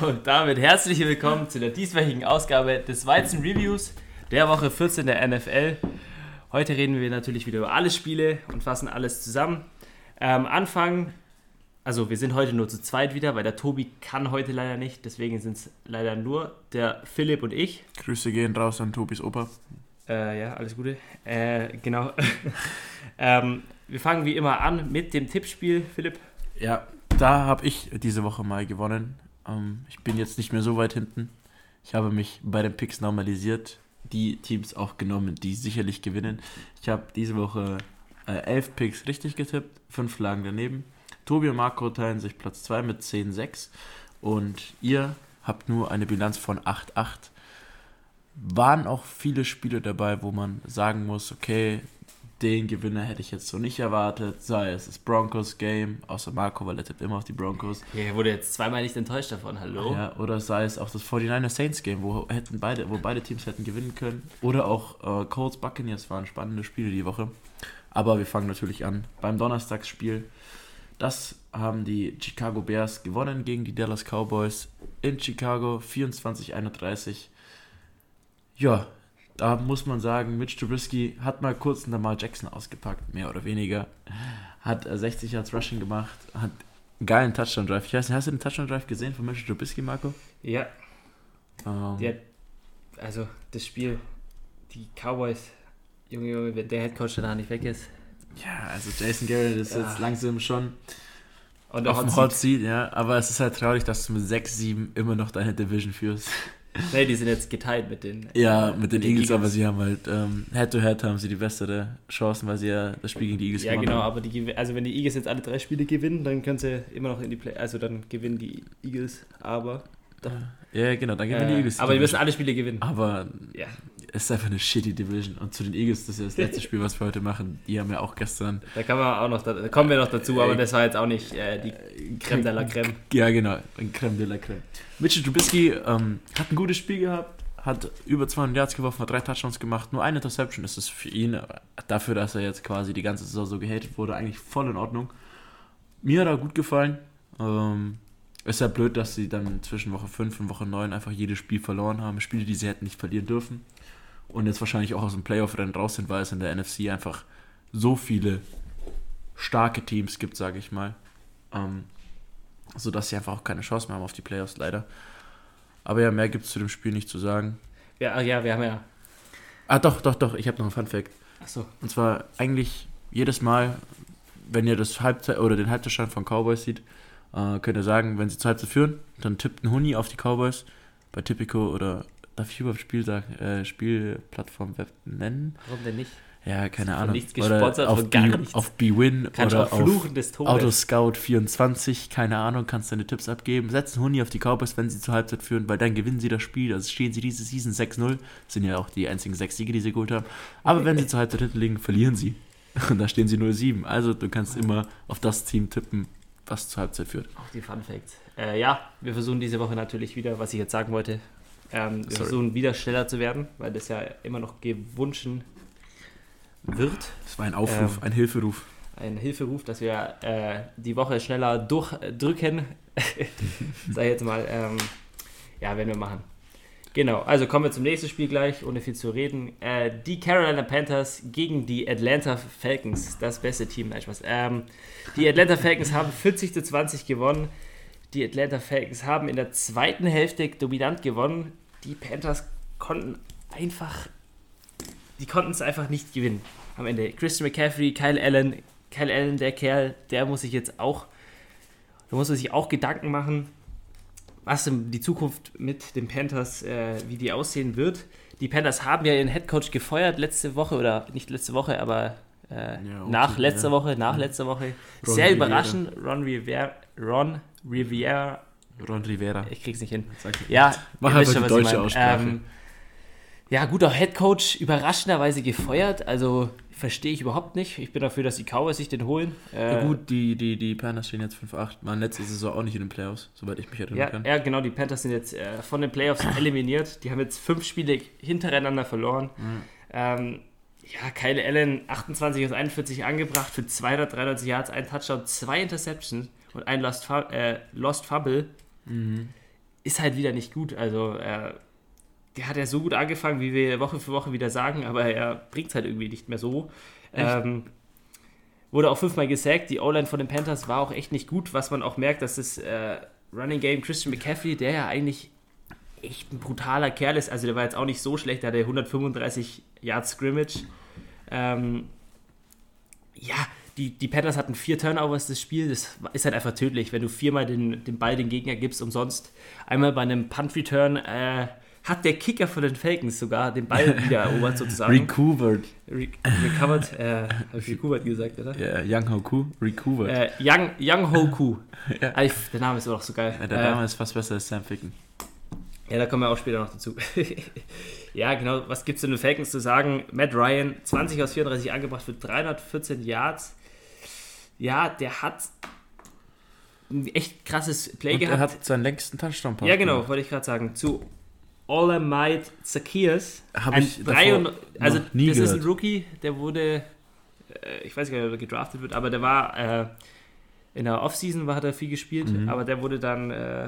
Und damit herzlich willkommen zu der dieswöchigen Ausgabe des Weizen Reviews der Woche 14 der NFL. Heute reden wir natürlich wieder über alle Spiele und fassen alles zusammen. Ähm, Anfang, also wir sind heute nur zu zweit wieder, weil der Tobi kann heute leider nicht. Deswegen sind es leider nur der Philipp und ich. Grüße gehen raus an Tobis Opa. Äh, ja, alles Gute. Äh, genau. ähm, wir fangen wie immer an mit dem Tippspiel, Philipp. Ja, da habe ich diese Woche mal gewonnen. Ähm, ich bin jetzt nicht mehr so weit hinten. Ich habe mich bei den Picks normalisiert, die Teams auch genommen, die sicherlich gewinnen. Ich habe diese Woche äh, elf Picks richtig getippt, fünf lagen daneben. Tobi und Marco teilen sich Platz 2 mit 10-6 und ihr habt nur eine Bilanz von 8-8. Waren auch viele Spiele dabei, wo man sagen muss, okay, den Gewinner hätte ich jetzt so nicht erwartet. Sei es das Broncos-Game, außer Marco, weil er tippt immer auf die Broncos. Ja, er wurde jetzt zweimal nicht enttäuscht davon, hallo? Ja, oder sei es auch das 49er-Saints-Game, wo, hätten beide, wo beide Teams hätten gewinnen können. Oder auch äh, Colts Buccaneers waren spannende Spiele die Woche. Aber wir fangen natürlich an beim Donnerstagsspiel. Das haben die Chicago Bears gewonnen gegen die Dallas Cowboys in Chicago 24-31. Ja, da muss man sagen, Mitch Trubisky hat mal kurz einen Lamar Jackson ausgepackt, mehr oder weniger. Hat 60 Yards Rushing gemacht, hat einen geilen Touchdown-Drive. Ich weiß nicht, hast du den Touchdown-Drive gesehen von Mitch Trubisky, Marco? Ja. Ähm, der, also, das Spiel, die Cowboys, Junge, Junge, wenn der Headcoach danach nicht weg ist. Ja, also Jason Garrett ist ja. jetzt langsam schon auf dem Hot Seat, ja. Aber es ist halt traurig, dass du mit 6-7 immer noch deine Division führst. Nee, die sind jetzt geteilt mit den Ja, mit den, den Eagles, Eagles, aber sie haben halt ähm, Head-to-Head haben sie die bessere Chancen, weil sie ja das Spiel gegen die Eagles ja, gewonnen genau, haben. Ja, genau, aber die, also wenn die Eagles jetzt alle drei Spiele gewinnen, dann können sie immer noch in die Play, also dann gewinnen die Eagles, aber doch. Ja, genau, dann gewinnen äh, die Eagles. Aber die müssen alle Spiele gewinnen. Aber ja. Es ist einfach eine shitty Division. Und zu den Eagles, das ist ja das letzte Spiel, was wir heute machen. Die haben ja auch gestern. Da, kann man auch noch, da kommen wir noch dazu, aber das war jetzt auch nicht äh, die Creme de la Creme. Ja, genau, Creme de la Creme. Mitchell Trubisky ähm, hat ein gutes Spiel gehabt hat über 200 Yards geworfen, hat drei Touchdowns gemacht, nur eine Interception ist es für ihn, dafür, dass er jetzt quasi die ganze Saison so gehatet wurde, eigentlich voll in Ordnung. Mir hat er gut gefallen. Ähm, ist ja blöd, dass sie dann zwischen Woche 5 und Woche 9 einfach jedes Spiel verloren haben. Spiele, die sie hätten nicht verlieren dürfen. Und jetzt wahrscheinlich auch aus dem Playoff-Rennen raus sind, weil es in der NFC einfach so viele starke Teams gibt, sage ich mal. Ähm, sodass sie einfach auch keine Chance mehr haben auf die Playoffs, leider. Aber ja, mehr gibt es zu dem Spiel nicht zu sagen. Ja, ja, wir haben ja. Ah, doch, doch, doch, ich habe noch einen Fun-Fact. Achso. Und zwar eigentlich jedes Mal, wenn ihr das Halbzeit oder den Halbzeitstand von Cowboys sieht, äh, könnt ihr sagen, wenn sie zur Halbzeit führen, dann tippt ein Huni auf die Cowboys bei Tipico oder darf ich überhaupt Spieltag, äh, Spielplattform Web nennen? Warum denn nicht? Ja, keine Ahnung. Nichts gesponsert oder auf, gar B, nichts. auf BWin oder auf des Autoscout 24, keine Ahnung, kannst deine Tipps abgeben. Setzen Huni auf die Cowboys, wenn sie zur Halbzeit führen, weil dann gewinnen sie das Spiel. Also stehen sie diese Season 6-0. Sind ja auch die einzigen sechs Siege, die sie geholt haben. Aber wenn sie zur Halbzeit hinten liegen, verlieren sie. Und da stehen sie 0-7. Also du kannst immer auf das Team tippen, was zur Halbzeit führt. Auch die Fun Facts. Äh, ja, wir versuchen diese Woche natürlich wieder, was ich jetzt sagen wollte, ähm, versuchen wieder schneller zu werden, weil das ja immer noch gewünscht wird. Das war ein Aufruf, ähm, ein Hilferuf. Ein Hilferuf, dass wir äh, die Woche schneller durchdrücken. Sag ich jetzt mal. Ähm, ja, werden wir machen. Genau, also kommen wir zum nächsten Spiel gleich, ohne viel zu reden. Äh, die Carolina Panthers gegen die Atlanta Falcons, das beste Team. Nein, Spaß. Ähm, die Atlanta Falcons haben 40 zu 20 gewonnen. Die Atlanta Falcons haben in der zweiten Hälfte dominant gewonnen. Die Panthers konnten einfach die konnten es einfach nicht gewinnen. Am Ende. Christian McCaffrey, Kyle Allen, Kyle Allen, der Kerl, der muss sich jetzt auch, da muss man sich auch Gedanken machen, was die Zukunft mit den Panthers, äh, wie die aussehen wird. Die Panthers haben ja ihren Headcoach gefeuert letzte Woche oder nicht letzte Woche, aber äh, ja, okay, nach letzter ja. Woche, nach letzter Woche. Ron Sehr Riviera. überraschend, Ron Rivera, Ron Rivera. Ron Rivera. Ich krieg's nicht hin. Ja, mach einfach die deutsche Aussprache. Ähm, ja, guter Headcoach, überraschenderweise gefeuert. Also verstehe ich überhaupt nicht. Ich bin dafür, dass die Cowboys sich den holen. Ja, äh, gut, die, die, die Panthers stehen jetzt 5-8. Waren letzte Saison auch nicht in den Playoffs, soweit ich mich erinnern ja, kann. Ja, genau, die Panthers sind jetzt äh, von den Playoffs eliminiert. Die haben jetzt fünf Spiele hintereinander verloren. Mhm. Ähm, ja, Kyle Allen 28 aus 41 angebracht für 293 Yards, ein Touchdown, zwei Interceptions und ein Lost, äh, Lost Fumble. Mhm ist halt wieder nicht gut. Also, äh, der hat ja so gut angefangen, wie wir Woche für Woche wieder sagen, aber er bringt es halt irgendwie nicht mehr so. Ähm, wurde auch fünfmal gesackt. Die O-Line von den Panthers war auch echt nicht gut, was man auch merkt, dass das äh, Running Game Christian McCaffrey, der ja eigentlich echt ein brutaler Kerl ist, also der war jetzt auch nicht so schlecht, der hatte 135 Yards Scrimmage. Ähm, ja, die, die Panthers hatten vier Turnovers das Spiel, das ist halt einfach tödlich, wenn du viermal den, den Ball den Gegner gibst umsonst. Einmal bei einem Punt-Return äh, hat der Kicker von den Falcons sogar den Ball wieder erobert sozusagen. Recovered. Re recovered, äh, hab ich recovered gesagt, oder? Ja, Young Hoku, recovered. Äh, Young, Young Hoku. Ja. Ich- Der Name ist auch so geil. Ja, der Äh, Name ist fast besser als Sam Ficken. Ja, da kommen wir auch später noch dazu. ja, genau. Was gibt es denn den Falcons zu sagen? Matt Ryan, 20 aus 34 angebracht für 314 Yards. Ja, der hat ein echt krasses Play Und er gehabt. hat seinen längsten touchdown ja, genau, wollte ich gerade sagen. Zu Olamide Zacchaeus. Hab ein ich davor 300 also, noch nie das ist ein gehört. Rookie, der wurde, äh, ich weiß gar nicht, ob er gedraftet wird, aber der war äh, in der Offseason war, hat er viel gespielt, Mhm. aber der wurde dann, äh,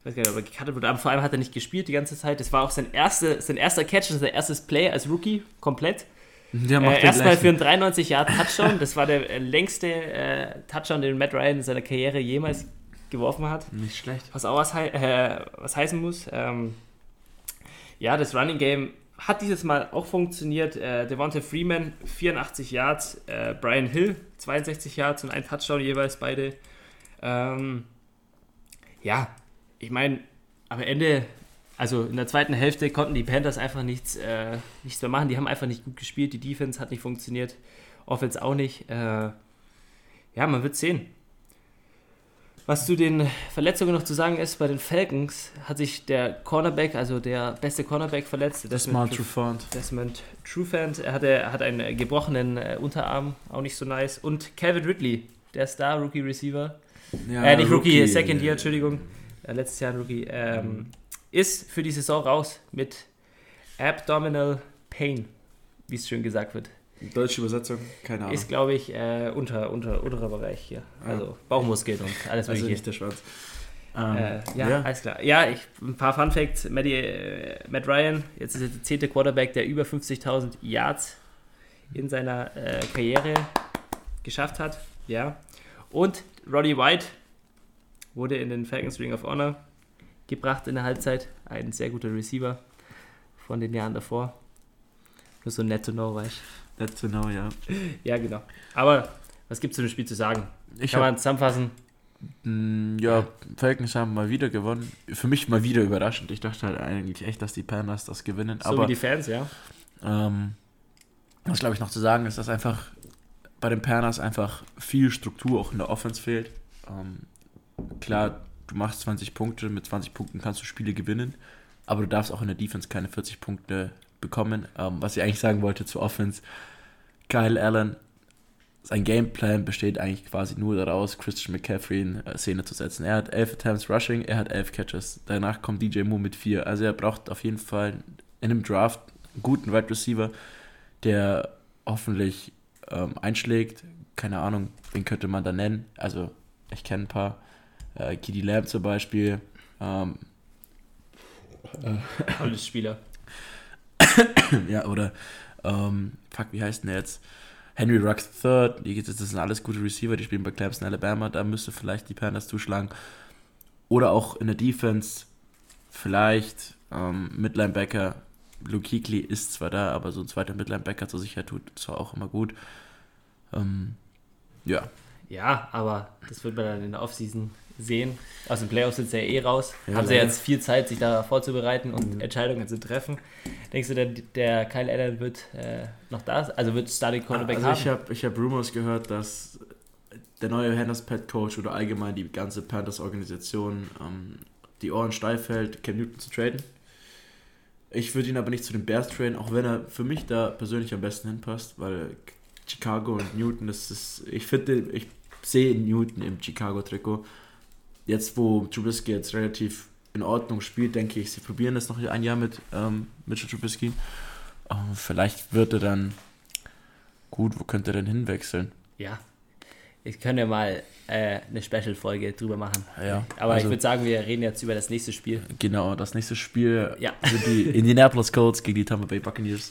ich weiß gar nicht, ob er gecuttet wurde, aber vor allem hat er nicht gespielt die ganze Zeit. Das war auch sein, erste, sein erster Catch und sein erstes Play als Rookie komplett. Äh, erstmal für einen 93 Yard Touchdown. Das war der äh, längste äh, Touchdown, den Matt Ryan in seiner Karriere jemals geworfen hat. Nicht schlecht. Was auch was, hei äh, was heißen muss. Ähm, ja, das Running Game hat dieses Mal auch funktioniert. Äh, Devonta Freeman 84 Yards, äh, Brian Hill 62 Yards und ein Touchdown jeweils beide. Ähm, ja, ich meine, am Ende, also in der zweiten Hälfte konnten die Panthers einfach nichts, äh, nichts mehr machen. Die haben einfach nicht gut gespielt. Die Defense hat nicht funktioniert. Offense auch nicht. Äh, ja, man wird sehen. Was zu den Verletzungen noch zu sagen ist, bei den Falcons hat sich der Cornerback, also der beste Cornerback verletzt. Desmond, Trufant. Desmond Trufant. Er hatte, er hat einen äh, gebrochenen äh, Unterarm, auch nicht so nice. Und Calvin Ridley, der Star Rookie Receiver, Ja, äh, nicht Rookie, Second Year, Entschuldigung, äh, letztes Jahr ein Rookie, ähm, ist für die Saison raus mit Abdominal Pain, wie es schön gesagt wird. Deutsche Übersetzung, keine Ahnung. Ist, glaube ich, äh, unter, unter, unterer Bereich hier. Also Bauchmuskeln und alles also mögliche. nicht der Schwanz. Ähm, Äh, ja, ja. alles klar. Ja, ich, ein paar Fun Facts. Matt, äh, Matt Ryan, jetzt ist er der zehnte Quarterback, der über 50.000 Yards in seiner äh, Karriere geschafft hat. Ja. Und Roddy White wurde in den Falcons Ring of Honor gebracht in der Halbzeit. Ein sehr guter Receiver von den Jahren davor. Nur so nett to know, weißt That's to know, ja. du? Ja, genau. Aber was gibt es zu dem Spiel zu sagen? Ich Kann man zusammenfassen? mh, ja, Falcons haben mal wieder gewonnen. Für mich mal wieder überraschend. Ich dachte halt eigentlich echt, dass die Panthers das gewinnen. So aber wie die Fans, ja. Ähm, was glaube ich noch zu sagen ist, dass einfach bei den Panthers einfach viel Struktur auch in der Offense fehlt. Ähm, klar, du machst 20 Punkte, mit 20 Punkten kannst du Spiele gewinnen, aber du darfst auch in der Defense keine 40 Punkte bekommen. Ähm, was ich eigentlich sagen wollte zur Offense, Kyle Allen, sein Gameplan besteht eigentlich quasi nur daraus, Christian McCaffrey in äh, Szene zu setzen. Er hat 11 Attempts Rushing, er hat 11 Catches. Danach kommt DJ Moore mit 4. Also er braucht auf jeden Fall in einem Draft einen guten Wide Receiver, der hoffentlich ähm, einschlägt. Keine Ahnung, wen könnte man da nennen? Also ich kenne ein paar. Äh, Kiddy Lamb zum Beispiel. Ähm, Tolles Spieler. ja, oder ähm, fuck, wie heißt denn der jetzt? Henry Ruggs III, die, das sind alles gute Receiver, die spielen bei Clemson, Alabama, da müsste vielleicht die Panthers zuschlagen. Oder auch in der Defense, vielleicht ähm, Midlinebacker, Luke Kuechly ist zwar da, aber so ein zweiter Midlinebacker zur Sicherheit tut zwar auch immer gut. Ähm, ja, Ja, aber das wird man dann in der Offseason sehen. Aus den Playoffs sind sie ja eh raus. Ja, Haben sie leider. jetzt viel Zeit, sich da vorzubereiten und Mhm. Entscheidungen zu treffen. Denkst du, der, der Kyle Allen wird äh, noch da? Also wird Starting Quarterback also haben? ich habe ich hab Rumors gehört, dass der neue Panthers Pet Coach oder allgemein die ganze Panthers Organisation ähm, die Ohren steif hält, Cam Newton zu traden. Ich würde ihn aber nicht zu den Bears traden, auch wenn er für mich da persönlich am besten hinpasst, weil Chicago und Newton, das ist, ich finde, ich sehe Newton im Chicago-Trikot. Jetzt, wo Trubisky jetzt relativ in Ordnung spielt, denke ich, sie probieren das noch ein Jahr mit ähm, Mitchell Trubisky. Ähm, vielleicht wird er dann gut, wo könnte er denn hinwechseln? Ja. Ich können ja mal äh, eine Special-Folge drüber machen. Ja, Aber also- ich würde sagen, wir reden jetzt über das nächste Spiel. Genau, das nächste Spiel Ja. sind die Indianapolis Colts gegen die Tampa Bay Buccaneers.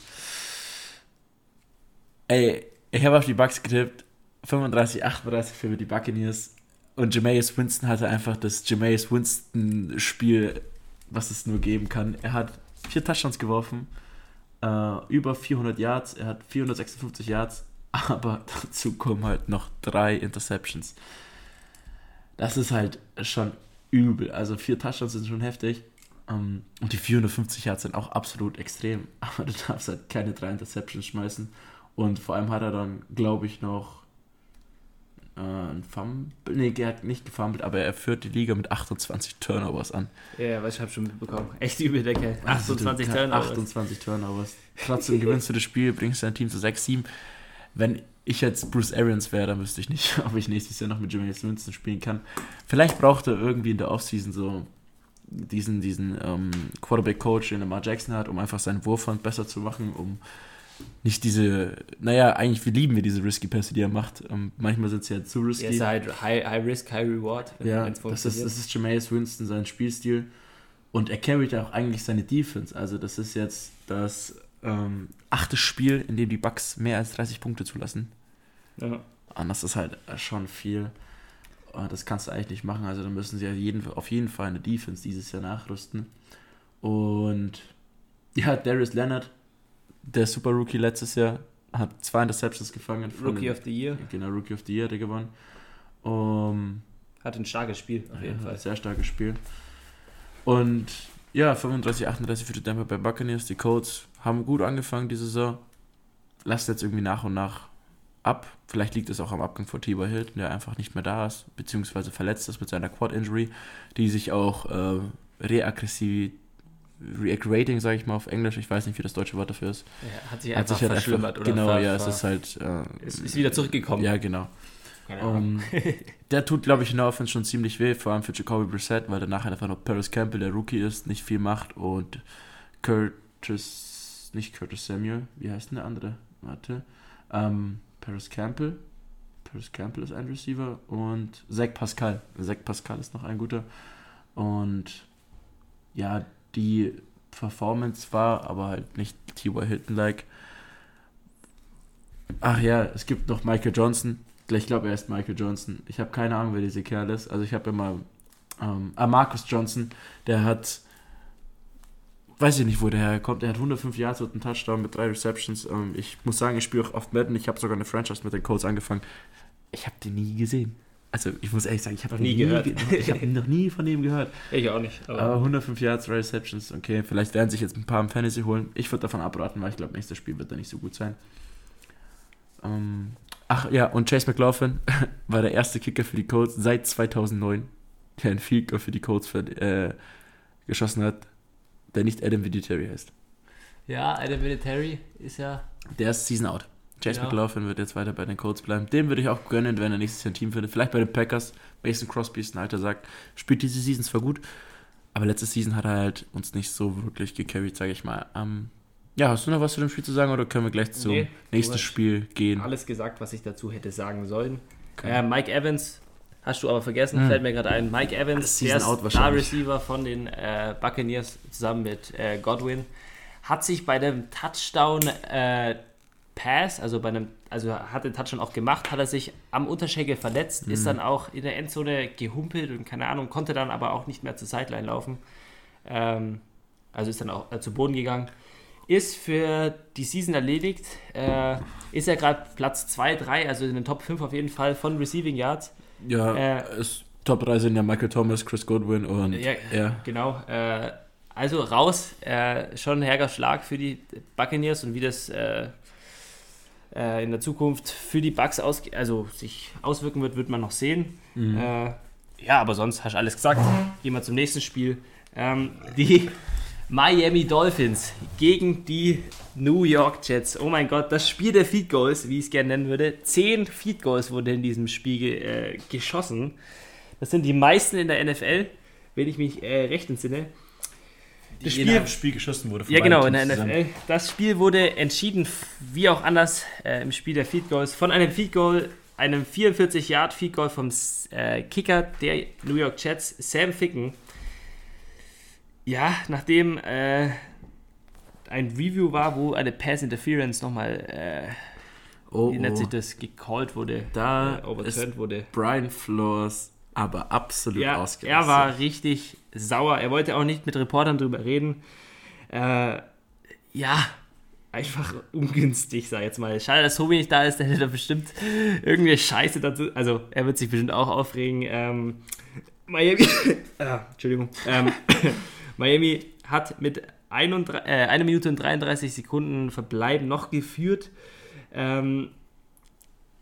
Ey, ich habe auf die Bucks getippt. 35, 38 für die Buccaneers. Und Jameis Winston hatte einfach das Jameis Winston-Spiel, was es nur geben kann. Er hat vier Touchdowns geworfen, äh, über 400 Yards, er hat 456 Yards, aber dazu kommen halt noch drei Interceptions. Das ist halt schon übel. Also vier Touchdowns sind schon heftig. Ähm, und die 450 Yards sind auch absolut extrem. Aber du darfst halt keine drei Interceptions schmeißen. Und vor allem hat er dann, glaube ich, noch äh, ein Fumble. Nee, er hat nicht gefummelt, aber er führt die Liga mit 28 Turnovers an. Ja, was ich habe schon mitbekommen. Echt übel, der Kerl. 28 Also, du- Turnovers. 28 Turnovers. Trotzdem gewinnst du das Spiel, bringst dein Team zu 6-7. Wenn ich jetzt Bruce Arians wäre, dann wüsste ich nicht, ob ich nächstes Jahr noch mit Jimmy Winston spielen kann. Vielleicht braucht er irgendwie in der Offseason so diesen, diesen ähm, Quarterback-Coach, den Lamar Jackson hat, um einfach seinen Wurfhand besser zu machen, um nicht diese, naja, eigentlich wir lieben wir diese risky Pässe, die er macht. Ähm, manchmal sind sie ja zu risky. Ja, ist halt high, high Risk, High Reward. Ja, das ist, das ist Jameis Winston, sein Spielstil. Und er carryt auch eigentlich seine Defense. Also das ist jetzt das ähm, achte Spiel, in dem die Bucks mehr als 30 Punkte zulassen. ja. Und das ist halt schon viel. Und das kannst du eigentlich nicht machen. Also da müssen sie ja jeden, auf jeden Fall eine Defense dieses Jahr nachrüsten. Und ja, Darius Leonard, der Super Rookie letztes Jahr, hat zwei Interceptions gefangen. Rookie of the Year. Genau, Rookie of the Year hat er gewonnen. Um, Hat ein starkes Spiel, auf jeden ja, Fall. Sehr starkes Spiel. Und ja, 35, 38 für die Denver Bay Buccaneers. Die Colts haben gut angefangen die Saison. Lasst jetzt irgendwie nach und nach ab. Vielleicht liegt es auch am Abgang von T.Y. Hilton, der einfach nicht mehr da ist, beziehungsweise verletzt ist mit seiner Quad-Injury, die sich auch äh, reaggressiv, reaggrating, sage ich mal auf Englisch, ich weiß nicht, wie das deutsche Wort dafür ist. Ja, hat sich Hat einfach sich halt verschlimmert. oder Genau, ja, es ist halt. Äh, ist, ist wieder zurückgekommen. Ja, genau. Um, der tut, glaube ich, in der Offense schon ziemlich weh, vor allem für Jacoby Brissett, weil danach einfach noch Paris Campbell, der Rookie ist, nicht viel macht und Curtis, nicht Curtis Samuel, wie heißt denn der andere? Warte. Ähm, Paris Campbell. Paris Campbell ist ein Receiver und Zach Pascal. Zach Pascal ist noch ein guter. Und ja, die Performance war aber halt nicht T.Y. Hilton-like. Ach ja, es gibt noch Michael Johnson. Ich glaube, er ist Michael Johnson. Ich habe keine Ahnung, wer dieser Kerl ist. Also ich habe immer ähm, ah, Marcus Johnson, der hat weiß ich nicht, wo der herkommt. Er hat 105 Yards und einen Touchdown mit drei Receptions. Ähm, ich muss sagen, ich spiele auch oft Madden. Ich habe sogar eine Franchise mit den Colts angefangen. Ich habe den nie gesehen. Also ich muss ehrlich sagen, ich habe Noch nie gehört. ge- ich habe noch nie von dem gehört. Ich auch nicht. Aber Aber 105 Yards, Receptions, okay. Vielleicht werden sich jetzt ein paar im Fantasy holen. Ich würde davon abraten, weil ich glaube, nächstes Spiel wird da nicht so gut sein. Ähm, ach ja, und Chase McLaughlin war der erste Kicker für die Colts seit 2009, der ein Field Goal für die Colts ver- äh, geschossen hat, der nicht Adam Vinatieri heißt. ja, Adam Military ist ja. Der ist Season Out. Chase Ja. McLaughlin wird jetzt weiter bei den Colts bleiben. Dem würde ich auch gönnen, wenn er nächstes Jahr ein Team findet. Vielleicht bei den Packers. Mason Crosby ist ein alter Sack. Spielt diese Season zwar gut, aber letzte Season hat er halt uns nicht so wirklich gecarried, sage ich mal. Ähm, ja, hast du noch was zu dem Spiel zu sagen oder können wir gleich zum Nee, nächsten Spiel gehen? Alles gesagt, was ich dazu hätte sagen sollen. Okay. Äh, Mike Evans, hast du aber vergessen, Hm. fällt mir gerade ein. Mike Evans, der wahrscheinlich. Star-Receiver von den äh, Buccaneers zusammen mit äh, Godwin, hat sich bei dem Touchdown äh, Pass, also bei einem, also hat den Touchdown auch gemacht, hat er sich am Unterschenkel verletzt, Mhm. ist dann auch in der Endzone gehumpelt und keine Ahnung, konnte dann aber auch nicht mehr zur Sideline laufen. Ähm, also ist dann auch äh, zu Boden gegangen. Ist für die Season erledigt. Äh, ist er gerade Platz 2, 3, also in den Top 5 auf jeden Fall von Receiving Yards. Ja, Äh, ist Top 3 sind ja Michael Thomas, Chris Godwin und Ja, ja. Genau. Äh, also raus. Äh, schon ein herger Schlag für die Buccaneers und wie das äh, in der Zukunft für die Bucks aus, also sich auswirken wird, wird man noch sehen. Mhm. Äh, ja, aber sonst hast du alles gesagt. Gehen wir zum nächsten Spiel. Ähm, die Miami Dolphins gegen die New York Jets. Oh mein Gott, das Spiel der Feed Goals, wie ich es gerne nennen würde. Zehn Feed Goals wurden in diesem Spiel äh, geschossen. Das sind die meisten in der NFL, wenn ich mich äh, recht entsinne. Das Spiel- Spiel geschossen wurde. von Ja, genau, in der NFL. Das Spiel wurde entschieden, wie auch anders äh, im Spiel der Field Goals, von einem Field Goal einem 44-Yard-Feed-Goal vom äh, Kicker der New York Jets, Sam Ficken. Ja, nachdem äh, ein Review war, wo eine Pass-Interference nochmal, äh, Oh, wie nennt sich oh. das, gecallt wurde, Da äh, overturned wurde. Brian Flores aber absolut Ja, ausgerastet. er war richtig sauer. Er wollte auch nicht mit Reportern drüber reden. Äh, ja, einfach ungünstig, sag ich jetzt mal. Schade, dass Tobi nicht da ist, der hätte da bestimmt irgendeine Scheiße dazu. Also, er wird sich bestimmt auch aufregen. Ähm, Miami, ah, Entschuldigung. Ähm, Miami hat mit 31, äh, 1 Minute und 33 Sekunden Verbleib noch geführt. Ähm,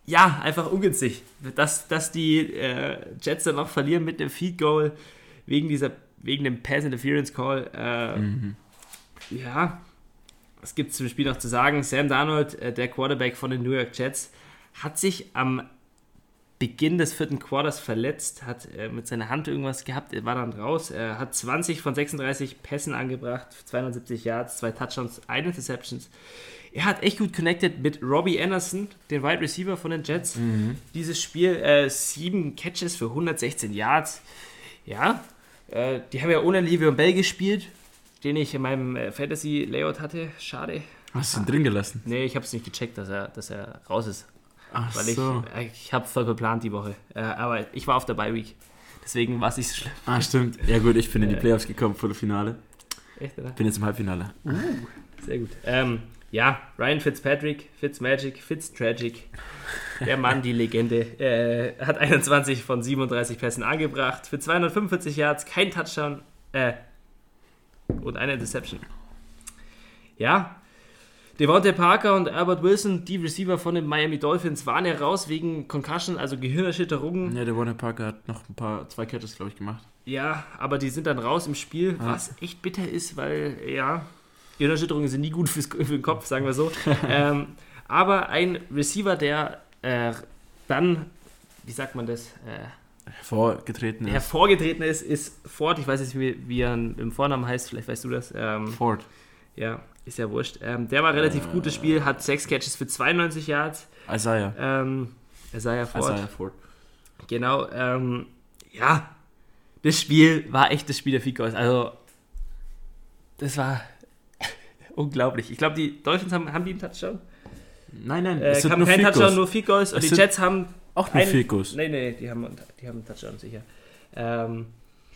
ja, einfach ungünstig, dass, dass die äh, Jets dann noch verlieren mit dem Feed Goal wegen dieser wegen dem Pass Interference Call. Äh, Mhm. Ja, was gibt es zum Spiel noch zu sagen? Sam Darnold, äh, der Quarterback von den New York Jets, hat sich am Beginn des vierten Quarters verletzt, hat äh, mit seiner Hand irgendwas gehabt, er war dann raus, er hat 20 von 36 Pässen angebracht, 270 Yards, zwei Touchdowns, eine Interceptions. Er hat echt gut connected mit Robbie Anderson, den Wide Receiver von den Jets. Dieses Spiel, äh, sieben Catches für 116 Yards. Ja, äh, die haben ja ohne Livion Bell gespielt, den ich in meinem äh, Fantasy-Layout hatte. Schade. Hast du ihn drin gelassen? Nee, ich habe es nicht gecheckt, dass er, dass er raus ist. Ach Weil so. ich, äh, ich habe voll geplant die Woche. Äh, aber ich war auf der Bye-Week. Deswegen war es nicht so schlimm. Ah, stimmt. Ja gut, ich bin in die Äh. Playoffs gekommen, Viertelfinale. Echt, oder? Bin jetzt im Halbfinale. Sehr gut. Ähm, ja, Ryan Fitzpatrick, Fitzmagic, Fitztragic, der Mann, die Legende, äh, hat 21 von 37 Pässen angebracht für 245 Yards, kein Touchdown äh, und eine Interception. Ja, Devontae Parker und Albert Wilson, die Receiver von den Miami Dolphins, waren ja raus wegen Concussion, also Gehirnerschütterungen. Ja, der Warner Parker hat noch ein paar, zwei Catches, glaube ich, gemacht. Ja, aber die sind dann raus im Spiel, was echt bitter ist, weil, ja, Gehirnerschütterungen sind nie gut fürs, für den Kopf, sagen wir so. ähm, aber ein Receiver, der äh, dann, wie sagt man das, äh, Hervorgetreten ist. hervorgetreten ist, ist Ford. Ich weiß nicht, wie, wie er im Vornamen heißt, vielleicht weißt du das. Ähm, Ford. ja, ist ja wurscht. Ähm, der war relativ Äh. gutes Spiel, hat sechs Catches für 92 Yards. Isaiah. Ähm, Isaiah Ford. Isaiah Ford. Genau, ähm, ja, das Spiel war echt das Spiel der Ficos. Also, das war unglaublich. Ich glaube, die Dolphins haben, haben die einen Touchdown? Nein, nein, Äh, es haben nur keinen Touchdown, Goals. nur Ficos. Und Es die Jets haben. Auch nur Field Goals. Nee, nee, die haben, die haben einen Touchdown sicher. Ähm,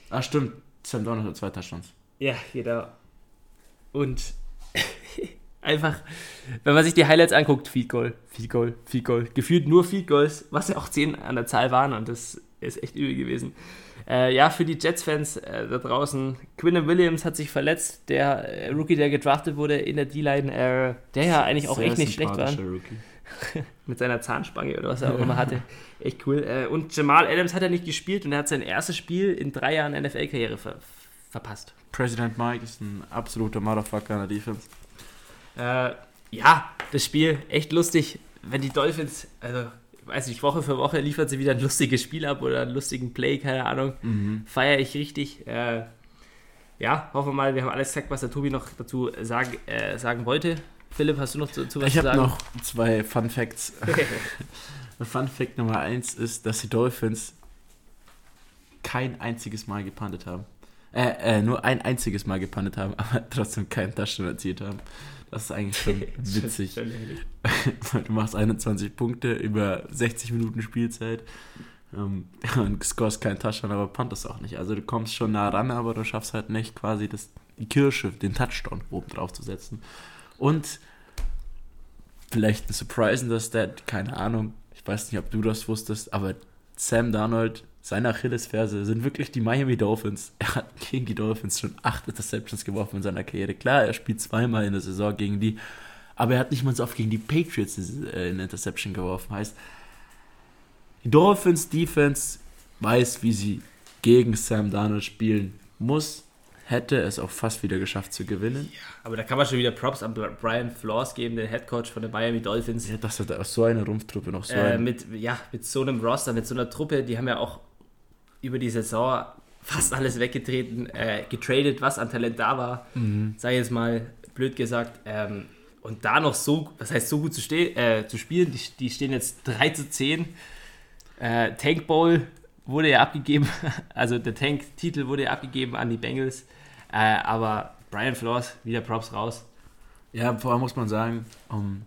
Ah, stimmt. Sam Donald hat zwei Touchdowns. ja, genau. Und einfach, wenn man sich die Highlights anguckt, Field Goal, Field Goal, Field Goal, gefühlt nur Field Goals, was ja auch 10 an der Zahl waren und das ist echt übel gewesen. Äh, ja, für die Jets-Fans äh, da draußen, Quinnen Williams hat sich verletzt, der äh, Rookie, der gedraftet wurde in der D-Line, äh, der ja eigentlich auch Sehr echt nicht schlecht war, mit seiner Zahnspange oder was er auch immer hatte. Echt cool. Äh, und Jamal Adams hat er nicht gespielt und er hat sein erstes Spiel in drei Jahren NFL-Karriere ver verpasst. President Mike ist ein absoluter Motherfucker in der Defense. Äh, ja, das Spiel echt lustig, wenn die Dolphins, also weiß nicht, Woche für Woche liefert sie wieder ein lustiges Spiel ab oder einen lustigen Play, keine Ahnung. Mhm. Feiere ich richtig. Äh, ja, hoffen wir mal, wir haben alles gesagt, was der Tobi noch dazu sagen, äh, sagen wollte. Philipp, hast du noch dazu was Ich zu habe sagen? noch zwei Fun Facts. Fun Fact Nummer eins ist, dass die Dolphins kein einziges Mal gepantet haben. Äh, äh, nur ein einziges Mal gepantet haben, aber trotzdem keinen Touchdown erzielt haben. Das ist eigentlich schon witzig. Du machst 21 Punkte über 60 Minuten Spielzeit ähm, und scorest keinen Touchdown, aber puntest auch nicht. Also du kommst schon nah ran, aber du schaffst halt nicht quasi das, die Kirsche, den Touchdown oben drauf zu setzen. Und vielleicht ein surprisender Stat, keine Ahnung, ich weiß nicht, ob du das wusstest, aber Sam Darnold, seine Achillesferse sind wirklich die Miami Dolphins. Er hat gegen die Dolphins schon acht Interceptions geworfen in seiner Karriere. Klar, er spielt zweimal in der Saison gegen die, aber er hat nicht mal so oft gegen die Patriots äh, eine Interception geworfen. Heißt, die Dolphins Defense weiß, wie sie gegen Sam Darnold spielen muss, hätte es auch fast wieder geschafft zu gewinnen. Aber da kann man schon wieder Props an Brian Flores geben, den Head Coach von den Miami Dolphins. Ja, dass er da aus so einer Rumpftruppe noch so Äh, mit, ja, mit so einem Roster, mit so einer Truppe, die haben ja auch über die Saison fast alles weggetreten, äh, getradet, was an Talent da war. Mhm. Sei jetzt mal blöd gesagt. Ähm, und da noch so, was heißt so gut zu, ste äh, zu spielen, die, die stehen jetzt 3 zu 10. Äh, Tank Bowl wurde ja abgegeben, also der Tank-Titel wurde ja abgegeben an die Bengals. Äh, aber Brian Flores, wieder Props raus. Ja, vorher muss man sagen, um,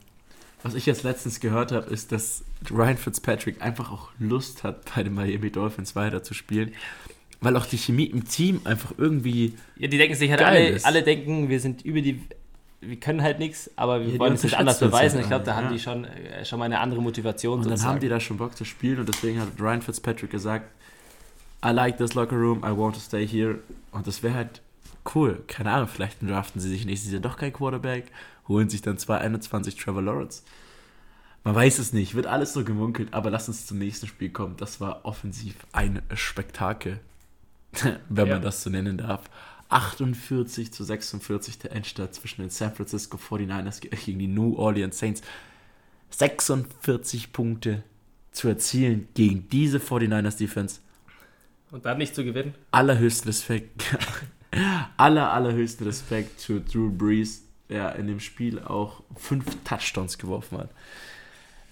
was ich jetzt letztens gehört habe, ist, dass Ryan Fitzpatrick einfach auch Lust hat, bei den Miami Dolphins weiter zu spielen. Weil auch die Chemie im Team einfach irgendwie. Ja, die denken sich halt, alle, alle denken, wir sind über die. Wir können halt nichts, aber wir ja, wollen es nicht anders beweisen. Ich glaube, da ja. haben die schon, äh, schon mal eine andere Motivation. Und sozusagen. dann haben die da schon Bock zu spielen und deswegen hat Ryan Fitzpatrick gesagt, I like this locker room, I want to stay here. Und das wäre halt cool. Keine Ahnung, vielleicht draften sie sich nächstes Jahr doch kein Quarterback, holen sich dann 221 Trevor Lawrence. Man weiß es nicht, wird alles so gemunkelt, aber lass uns zum nächsten Spiel kommen. Das war offensiv ein Spektakel, wenn ja. man das so nennen darf. 48 zu 46 der Endstand zwischen den San Francisco 49ers gegen die New Orleans Saints. 46 Punkte zu erzielen gegen diese 49ers Defense. Und dann nicht zu gewinnen? Allerhöchsten Respekt. aller, allerhöchsten Respekt zu Drew Brees, der in dem Spiel auch fünf Touchdowns geworfen hat.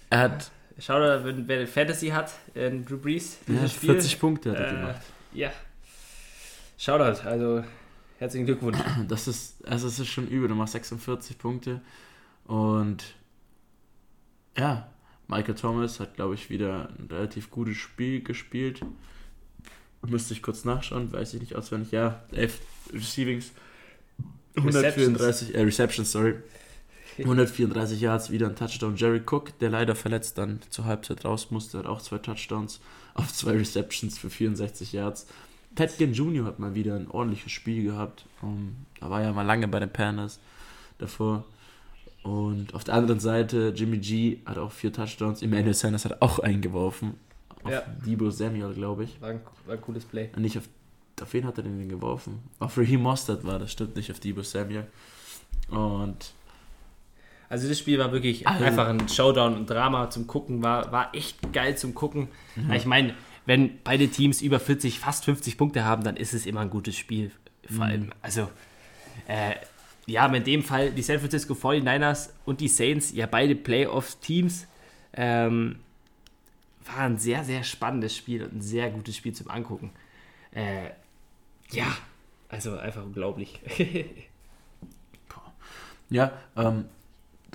Er hat. Schau da, wer Fantasy hat, in Drew Brees. Ja, 40 Punkte hat er äh, gemacht. Ja. Shoutout, also herzlichen Glückwunsch. Das ist, also es ist schon übel. Du machst 46 Punkte und ja, Michael Thomas hat, glaube ich, wieder ein relativ gutes Spiel gespielt. Müsste ich kurz nachschauen, weiß ich nicht auswendig. Ja, 11 Receivings, 134, Receptions, äh, Receptions sorry. 134 Yards, wieder ein Touchdown. Jerry Cook, der leider verletzt dann zur Halbzeit raus musste, hat auch zwei Touchdowns auf zwei Receptions für 64 Yards. Petkin Jr. hat mal wieder ein ordentliches Spiel gehabt. Um, ähm, da war ja mal lange bei den Panthers davor. Und auf der anderen Seite, Jimmy G hat auch vier Touchdowns. Emmanuel Sanders hat auch eingeworfen. Auf ja. Debo Samuel, glaube ich. War ein, war ein, cooles Play. Und nicht auf, auf wen hat er denn geworfen? Auf Raheem Mostert war das, stimmt nicht auf Debo Samuel. Und also das Spiel war wirklich also, einfach ein Showdown, ein Drama zum Gucken, war, war echt geil zum Gucken. Mhm. Ich meine, wenn beide Teams über 40, fast 50 Punkte haben, dann ist es immer ein gutes Spiel. Vor allem, mhm. also äh, ja, in dem Fall die San Francisco 49ers und die Saints, ja beide Playoff-Teams, ähm, war ein sehr, sehr spannendes Spiel und ein sehr gutes Spiel zum Angucken. Äh, ja, also einfach unglaublich. ja, ähm,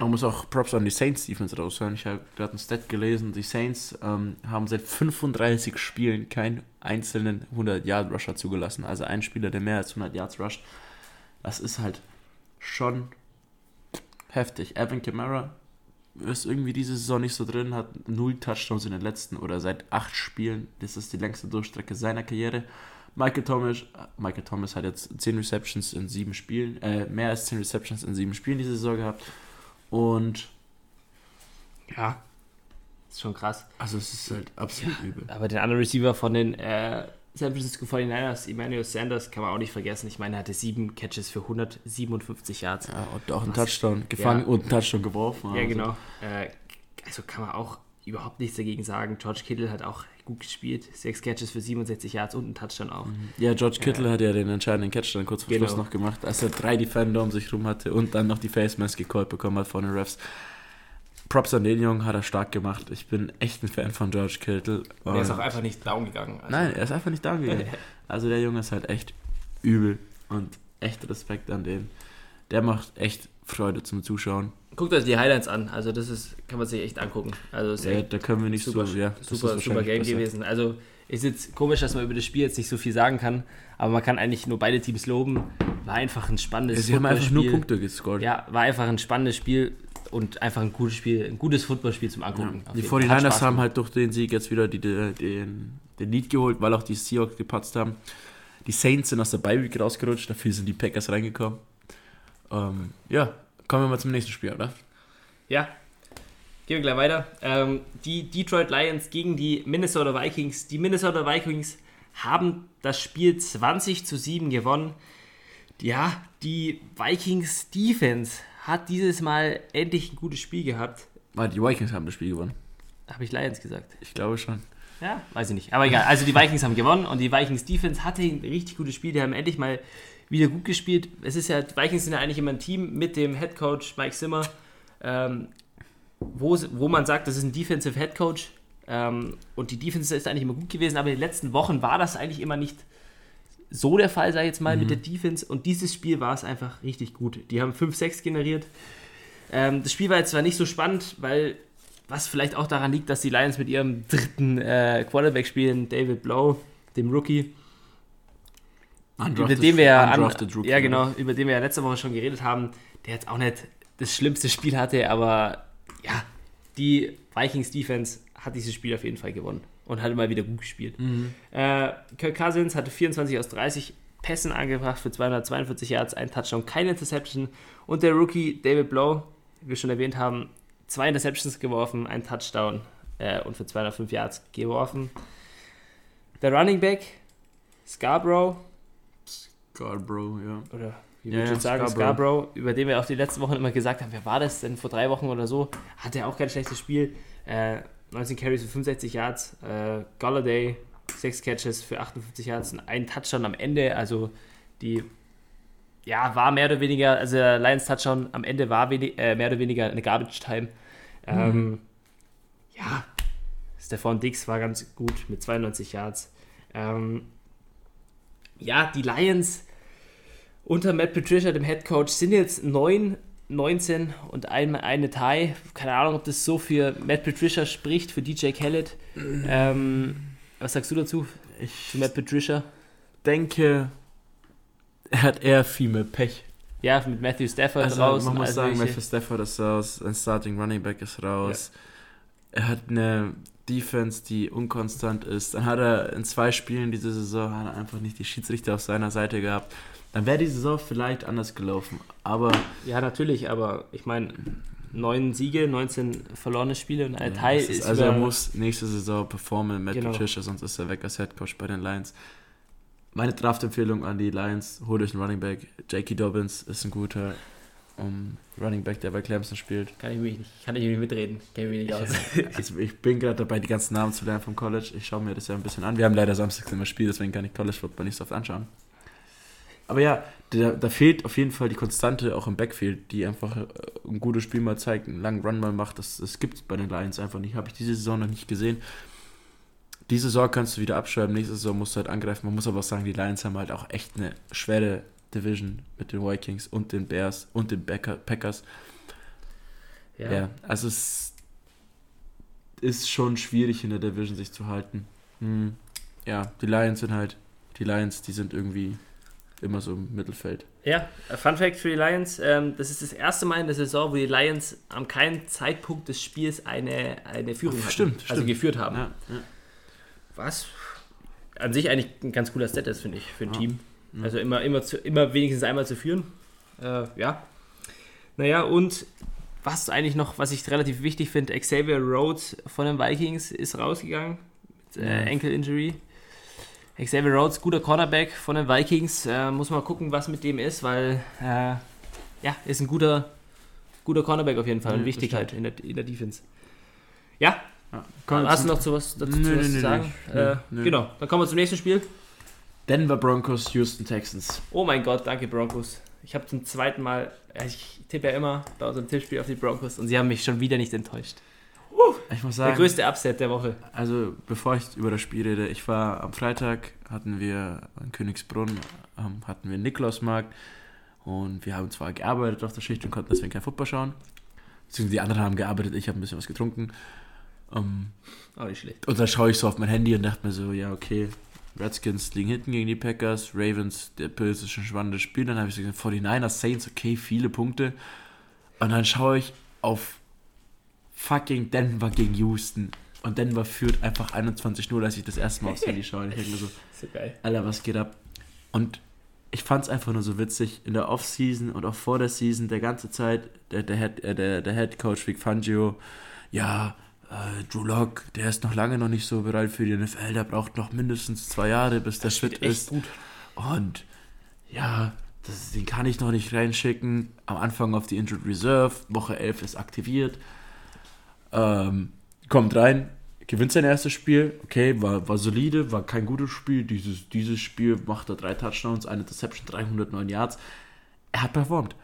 man muss auch Props an die Saints Defense raushören. Ich habe gerade ein Stat gelesen. Die Saints ähm, haben seit 35 Spielen keinen einzelnen 100-Yard-Rusher zugelassen. Also ein Spieler, der mehr als 100 Yards rusht. Das ist halt schon heftig. Evan Kamara ist irgendwie diese Saison nicht so drin, hat null Touchdowns in den letzten oder seit acht Spielen. Das ist die längste Durchstrecke seiner Karriere. Michael Thomas, Michael Thomas hat jetzt 10 Receptions in sieben Spielen, äh, mehr als 10 Receptions in sieben Spielen diese Saison gehabt. Und ja, ist schon krass. Also es ist halt absolut ja, übel. Aber den anderen Receiver von den äh, San Francisco 49ers, Emmanuel Sanders, kann man auch nicht vergessen. Ich meine, er hatte sieben Catches für 157 Yards. Ja, und auch einen Touchdown gefangen ja. und einen Touchdown geworfen. Ja, also. genau. Äh, also kann man auch überhaupt nichts dagegen sagen. George Kittle hat auch gut gespielt. Sechs Catches für 67 Yards und einen Touchdown auch. Ja, George Kittle äh, hat ja den entscheidenden Catch dann kurz vor genau. Schluss noch gemacht, als er drei Defender um sich rum hatte und dann noch die Face Mask gecallt bekommen hat von den Refs. Props an den Jungen, hat er stark gemacht. Ich bin echt ein Fan von George Kittle. Er ist auch einfach nicht down gegangen. Also. Nein, er ist einfach nicht down gegangen. also der Junge ist halt echt übel und echt Respekt an den. Der macht echt Freude zum Zuschauen. Guckt euch die Highlights an, also das ist, kann man sich echt angucken. Also ja, da können wir nicht super, so, ja, super, super Game besser. gewesen. Also ist jetzt komisch, dass man über das Spiel jetzt nicht so viel sagen kann, aber man kann eigentlich nur beide Teams loben. War einfach ein spannendes ja, Sie haben einfach nur Punkte gescored. Ja, war einfach ein spannendes Spiel und einfach ein gutes Spiel, ein gutes Footballspiel zum Angucken. Ja. Die 49ers haben halt durch den Sieg jetzt wieder die, die, den, den Lead geholt, weil auch die Seahawks gepatzt haben. Die Saints sind aus der Bye-Week rausgerutscht, dafür sind die Packers reingekommen. Ähm, ja, kommen wir mal zum nächsten Spiel, oder? Ja, gehen wir gleich weiter. Ähm, die Detroit Lions gegen die Minnesota Vikings. Die Minnesota Vikings haben das Spiel 20 zu 7 gewonnen. Ja, die Vikings Defense hat dieses Mal endlich ein gutes Spiel gehabt. Weil die Vikings haben das Spiel gewonnen. Habe ich Lions gesagt? Ich glaube schon. Ja, weiß ich nicht. Aber egal. Also die Vikings haben gewonnen und die Vikings Defense hatte ein richtig gutes Spiel. Die haben endlich mal wieder gut gespielt. Es ist ja, Vikings sind ja eigentlich immer ein Team mit dem Head Coach Mike Zimmer, ähm, wo, wo man sagt, das ist ein Defensive Head Coach. Ähm, und die Defense ist eigentlich immer gut gewesen, aber in den letzten Wochen war das eigentlich immer nicht so der Fall, sei jetzt mal, mhm. mit der Defense. Und dieses Spiel war es einfach richtig gut. Die haben 5-6 generiert. Ähm, das Spiel war jetzt zwar nicht so spannend, weil was vielleicht auch daran liegt, dass die Lions mit ihrem dritten äh, Quarterback spielen, David Blow, dem Rookie. Undrafted, über den wir ja, an, ja genau, über den wir ja letzte Woche schon geredet haben, der jetzt auch nicht das schlimmste Spiel hatte, aber ja, die Vikings Defense hat dieses Spiel auf jeden Fall gewonnen und hat mal wieder gut gespielt. Mhm. Äh, Kirk Cousins hatte 24 aus 30 Pässen angebracht für 242 Yards, ein Touchdown, keine Interception und der Rookie David Blow, wie wir schon erwähnt haben, zwei Interceptions geworfen, ein Touchdown äh, und für 205 Yards geworfen. Der Running Back, Scarborough. Scarborough, ja. Oder wie würde ja, ich sagen, Scarborough. Scarborough, über den wir auch die letzten Wochen immer gesagt haben, wer war das denn vor drei Wochen oder so? Hatte er auch kein schlechtes Spiel. Äh, 19 Carries für 65 Yards. Äh, Galladay, 6 Catches für 58 Yards und ein Touchdown am Ende. Also die ja, war mehr oder weniger, also der Lions Touchdown am Ende war wenig, äh, mehr oder weniger eine Garbage Time. Ähm, mhm. Ja, Stefan Dix war ganz gut mit 92 Yards. Ähm, ja, die Lions unter Matt Patricia, dem Head Coach, sind jetzt 9, 19 und ein, eine Tie. Keine Ahnung, ob das so für Matt Patricia spricht, für DJ Khaled. Ähm, was sagst du dazu? Ich zu Matt Patricia? denke, er hat eher viel mehr Pech. Ja, mit Matthew Stafford also, raus. Man muss sagen, Matthew Stafford ist raus, ein Starting Running Back ist raus. Ja. Er hat eine Defense, die unkonstant ist. Dann hat er in zwei Spielen diese Saison einfach nicht die Schiedsrichter auf seiner Seite gehabt. Dann wäre die Saison vielleicht anders gelaufen. Aber. Ja, natürlich, aber ich meine, neun Siege, 19 verlorene Spiele und ein ja, Teil ist. Also er muss nächste Saison performen mit genau. Patricia, sonst ist er weg als Headcoach bei den Lions meine Draft-Empfehlung an die Lions: holt euch einen Running Back. Jakey Dobbins ist ein guter um, Running Back, der bei Clemson spielt. Kann ich mich nicht, kann ich nicht mitreden. Kenn mich nicht aus. ich, ich bin gerade dabei, die ganzen Namen zu lernen vom College. Ich schaue mir das ja ein bisschen an. Wir haben leider samstags immer Spiel, deswegen kann ich College Football nicht so oft anschauen. Aber ja, da, da fehlt auf jeden Fall die Konstante auch im Backfield, die einfach äh, ein gutes Spiel mal zeigt, einen langen Run mal macht. Das, das gibt es bei den Lions einfach nicht. Habe ich diese Saison noch nicht gesehen diese Saison kannst du wieder abschreiben, nächste Saison musst du halt angreifen. Man muss aber auch sagen, die Lions haben halt auch echt eine schwere Division mit den Vikings und den Bears und den Packers. Ja. ja, also es ist schon schwierig in der Division sich zu halten. Hm. Ja, die Lions sind halt, die Lions, die sind irgendwie immer so im Mittelfeld. Ja, Fun Fact für die Lions: ähm, Das ist das erste Mal in der Saison, wo die Lions am keinen Zeitpunkt des Spiels eine, eine Führung hatten, stimmt, also geführt haben. Ja, ja was an sich eigentlich ein ganz cooler Stat ist, finde ich, für ein ja. Team. Also immer, immer, zu, immer wenigstens einmal zu führen. Äh, ja. Naja, und was eigentlich noch, was ich relativ wichtig finde, Xavier Rhodes von den Vikings ist rausgegangen mit äh, Ankle Injury. Xavier Rhodes, guter Cornerback von den Vikings. Äh, muss mal gucken, was mit dem ist, weil äh, ja, ist ein guter, guter Cornerback auf jeden Fall und wichtig halt in der, in der Defense. Ja, ja, Hast du noch zu was, dazu nö, was nö, zu sagen? Nö, äh, genau, dann kommen wir zum nächsten Spiel. Denver Broncos, Houston Texans. Oh mein Gott, danke Broncos. Ich habe zum zweiten Mal, ich tippe ja immer bei unserem Tippspiel auf die Broncos und sie haben mich schon wieder nicht enttäuscht. Ich muss sagen, der größte Upset der Woche. Also, bevor ich über das Spiel rede, ich war am Freitag, hatten wir in Königsbrunn, ähm, hatten wir Nikolausmarkt und wir haben zwar gearbeitet auf der Schicht und konnten deswegen kein Football schauen. Beziehungsweise die anderen haben gearbeitet, ich habe ein bisschen was getrunken. Um, oh, nicht schlecht. Und dann schaue ich so auf mein Handy und dachte mir so, ja, okay, Redskins liegen hinten gegen die Packers, Ravens, der Bills ist ein spannendes Spiel. Dann habe ich so gesagt, 49ers, Saints, okay, viele Punkte. Und dann schaue ich auf fucking Denver gegen Houston. Und Denver führt einfach 21-0, als ich das erste Mal aufs Handy schaue. Und ich denke mir so, so geil. Alter, was geht ab? Und ich fand es einfach nur so witzig, in der Offseason und auch vor der Season, der ganze Zeit, der, der, Head, äh, der, der Head Coach Vic Fangio, ja, äh, Drew Lock, der ist noch lange noch nicht so bereit für die NFL, der braucht noch mindestens zwei Jahre, bis der fit ist. Gut. Und ja, das, den kann ich noch nicht reinschicken. Am Anfang auf die Injured Reserve, Woche 11 ist aktiviert. Ähm, kommt rein, gewinnt sein erstes Spiel, okay, war, war solide, war kein gutes Spiel. Dieses, dieses Spiel macht er drei Touchdowns, eine Interception, 309 Yards. Er hat performt.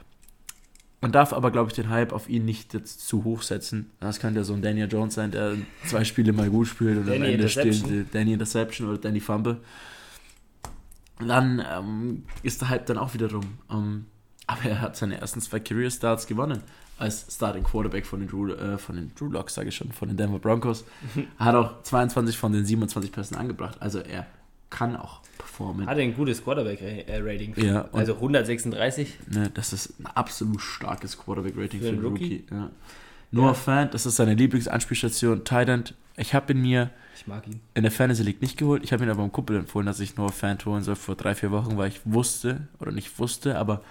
Man darf aber, glaube ich, den Hype auf ihn nicht jetzt zu hoch setzen. Das kann ja so ein Daniel Jones sein, der zwei Spiele mal gut spielt und am Ende steht Interception. Danny Interception oder Danny Fumble. Dann ähm, ist der Hype dann auch wieder rum. Ähm, aber er hat seine ersten zwei Career Starts gewonnen als Starting Quarterback von den Drew, äh, von den Drew Locks, sage ich schon, von den Denver Broncos. Hat auch 22 von den 27 Pässen angebracht. Also er kann auch performen. Hatte ein gutes Quarterback-Rating. Ja, und- also 136. Ne, das ist ein absolut starkes Quarterback-Rating Für für einen Rookie? Rookie. Ja. Noah Ja. Fan, das ist seine Lieblingsanspielstation. Thailand. Ich habe ihn mir ihn. in der Fantasy League nicht geholt. Ich habe ihn aber einem Kumpel empfohlen, dass ich Noah Fan holen soll vor drei, vier Wochen, weil ich wusste, oder nicht wusste, aber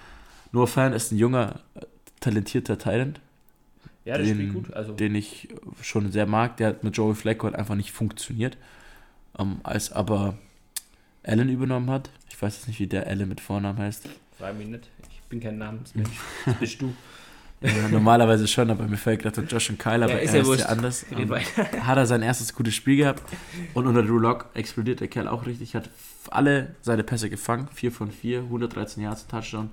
Noah Fan ist ein junger, äh, talentierter Thailand, Ja, der Den- spielt gut. Also, den ich schon sehr mag. Der hat mit Joey Flacco halt einfach nicht funktioniert. Ähm, als aber Allen übernommen hat. Ich weiß jetzt nicht, wie der Allen mit Vornamen heißt. frag mich nicht. Ich bin kein Namensmensch. Das bist du. Ja, normalerweise schon, aber mir fällt gerade Josh und Kyle, aber Ja, ist er ja ist ja anders. Ähm, hat er sein erstes gutes Spiel gehabt und unter Drew Lock explodiert der Kerl auch richtig, hat alle seine Pässe gefangen, 4 von 4, 113 Yards, Touchdown.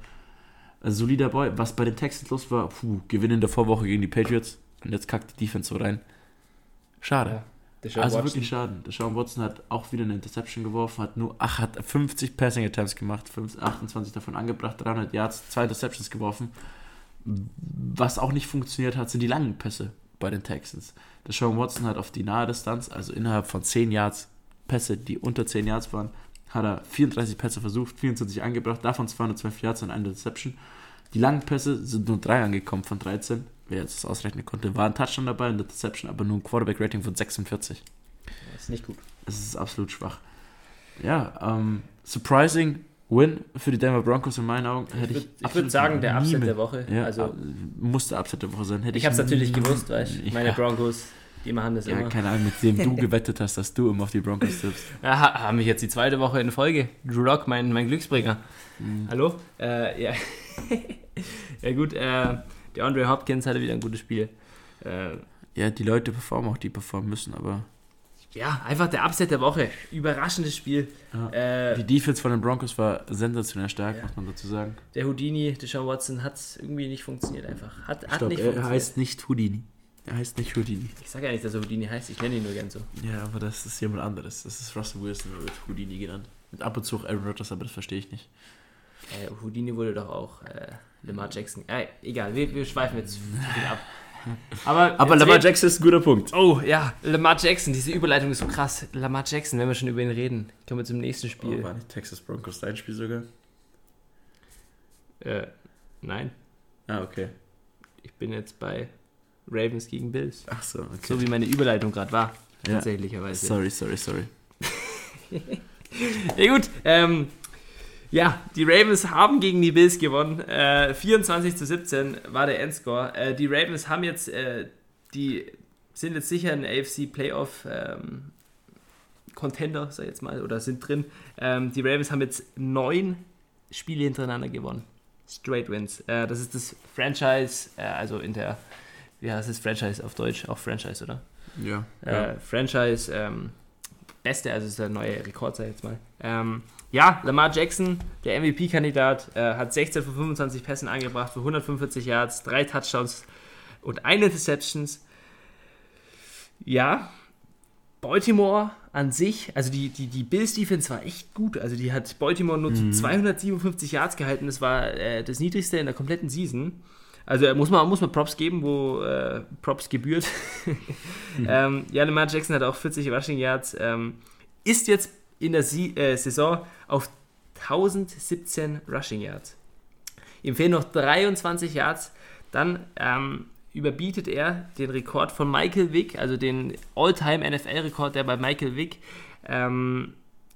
Ein solider Boy. Was bei den Texans los war, puh, Gewinn in der Vorwoche gegen die Patriots und jetzt kackt die Defense so rein. Schade. Ja, also Watson. wirklich schade. Der Sean Watson hat auch wieder eine Interception geworfen, hat nur ach, hat 50 Passing Attempts gemacht, 5, 28 davon angebracht, 300 Yards, zwei Interceptions geworfen. Was auch nicht funktioniert hat, sind die langen Pässe bei den Texans. Der Sean Watson hat auf die nahe Distanz, also innerhalb von 10 Yards, Pässe, die unter 10 Yards waren, hat er 34 Pässe versucht, 24 angebracht, davon 212 Yards und eine Interception. Die langen Pässe sind nur 3 angekommen von 13. Wer jetzt das ausrechnen konnte, war ein Touchdown dabei, eine Interception, aber nur ein Quarterback-Rating von 46. Das ist nicht gut. Es ist absolut schwach. Ja, ähm, surprising Win für die Denver Broncos in meinen Augen. Hätte Ich ich, würde sagen, der Upset mit- der Woche. Ja, also, also, musste Upset der Woche sein. Hätte ich habe es natürlich gewusst, weißt du. Meine ja, Broncos, die machen das ja, immer. keine Ahnung, mit dem du gewettet hast, dass du immer auf die Broncos tippst. Ja, ha- haben wir jetzt die zweite Woche in Folge. Drew Lock, mein, mein Glücksbringer. Mhm. Hallo? Äh, ja. ja, gut, äh, der Andre Hopkins hatte wieder ein gutes Spiel. Äh, Ja, die Leute performen auch, die performen müssen, aber ja, einfach der Upset der Woche. Überraschendes Spiel. Ja. Äh, die Defense von den Broncos war sensationell stark, Ja. muss man dazu sagen. der Houdini, der Sean Watson, hat irgendwie nicht funktioniert einfach. Hat, hat Stopp, nicht er funktioniert. heißt nicht Houdini. Er heißt nicht Houdini. ich sage ja nicht, dass er Houdini heißt, ich nenne ihn nur gern so. Ja, aber das ist jemand anderes. Das ist Russell Wilson, der wird Houdini genannt. Mit ab und zu auch Aaron Rodgers, aber das verstehe ich nicht. Äh, Houdini wurde doch auch äh, Lamar Jackson. Äh, egal, wir, wir schweifen jetzt zu viel ab. Aber, Aber Lamar Jackson ist ein guter Punkt. Oh ja, Lamar Jackson, diese Überleitung ist so krass. Lamar Jackson, wenn wir schon über ihn reden, kommen wir zum nächsten Spiel. Oh, war nicht Texas Broncos dein Spiel sogar? äh, nein, Ah, okay. ich bin jetzt bei Ravens gegen Bills. Ach so, okay. So wie meine Überleitung gerade war, ja. tatsächlicherweise. Sorry, sorry, sorry. Ja gut, ähm, ja, die Ravens haben gegen die Bills gewonnen. Äh, 24 zu 17 war der Endscore. Äh, die Ravens haben jetzt, äh, die sind jetzt sicher ein AFC Playoff ähm, Contender, sag ich jetzt mal, oder sind drin. Ähm, die Ravens haben jetzt neun Spiele hintereinander gewonnen. Straight Wins. Äh, das ist das Franchise, äh, also in der, wie heißt das Franchise auf Deutsch? Auch Franchise, oder? Ja. äh, Franchise ähm, Beste, also ist der neue Rekord, sag ich jetzt mal. Ähm, ja, Lamar Jackson, der MVP-Kandidat, äh, hat 16 von 25 Pässen angebracht für 145 Yards, drei Touchdowns und eine Interceptions. Ja, Baltimore an sich, also die, die, die Bills-Defense war echt gut. Also die hat Baltimore nur zu Mhm. 257 Yards gehalten. Das war äh, das niedrigste in der kompletten Season. Also äh, muss man, muss man Props geben, wo äh, Props gebührt. ähm, ja, Lamar Jackson hat auch 40 Rushing Yards. Ähm, ist jetzt in der Sie äh, Saison auf 1017 Rushing Yards. Ihm fehlen noch 23 Yards. Dann ähm, überbietet er den Rekord von Michael Vick, also den All-Time NFL-Rekord, der bei Michael Vick ähm,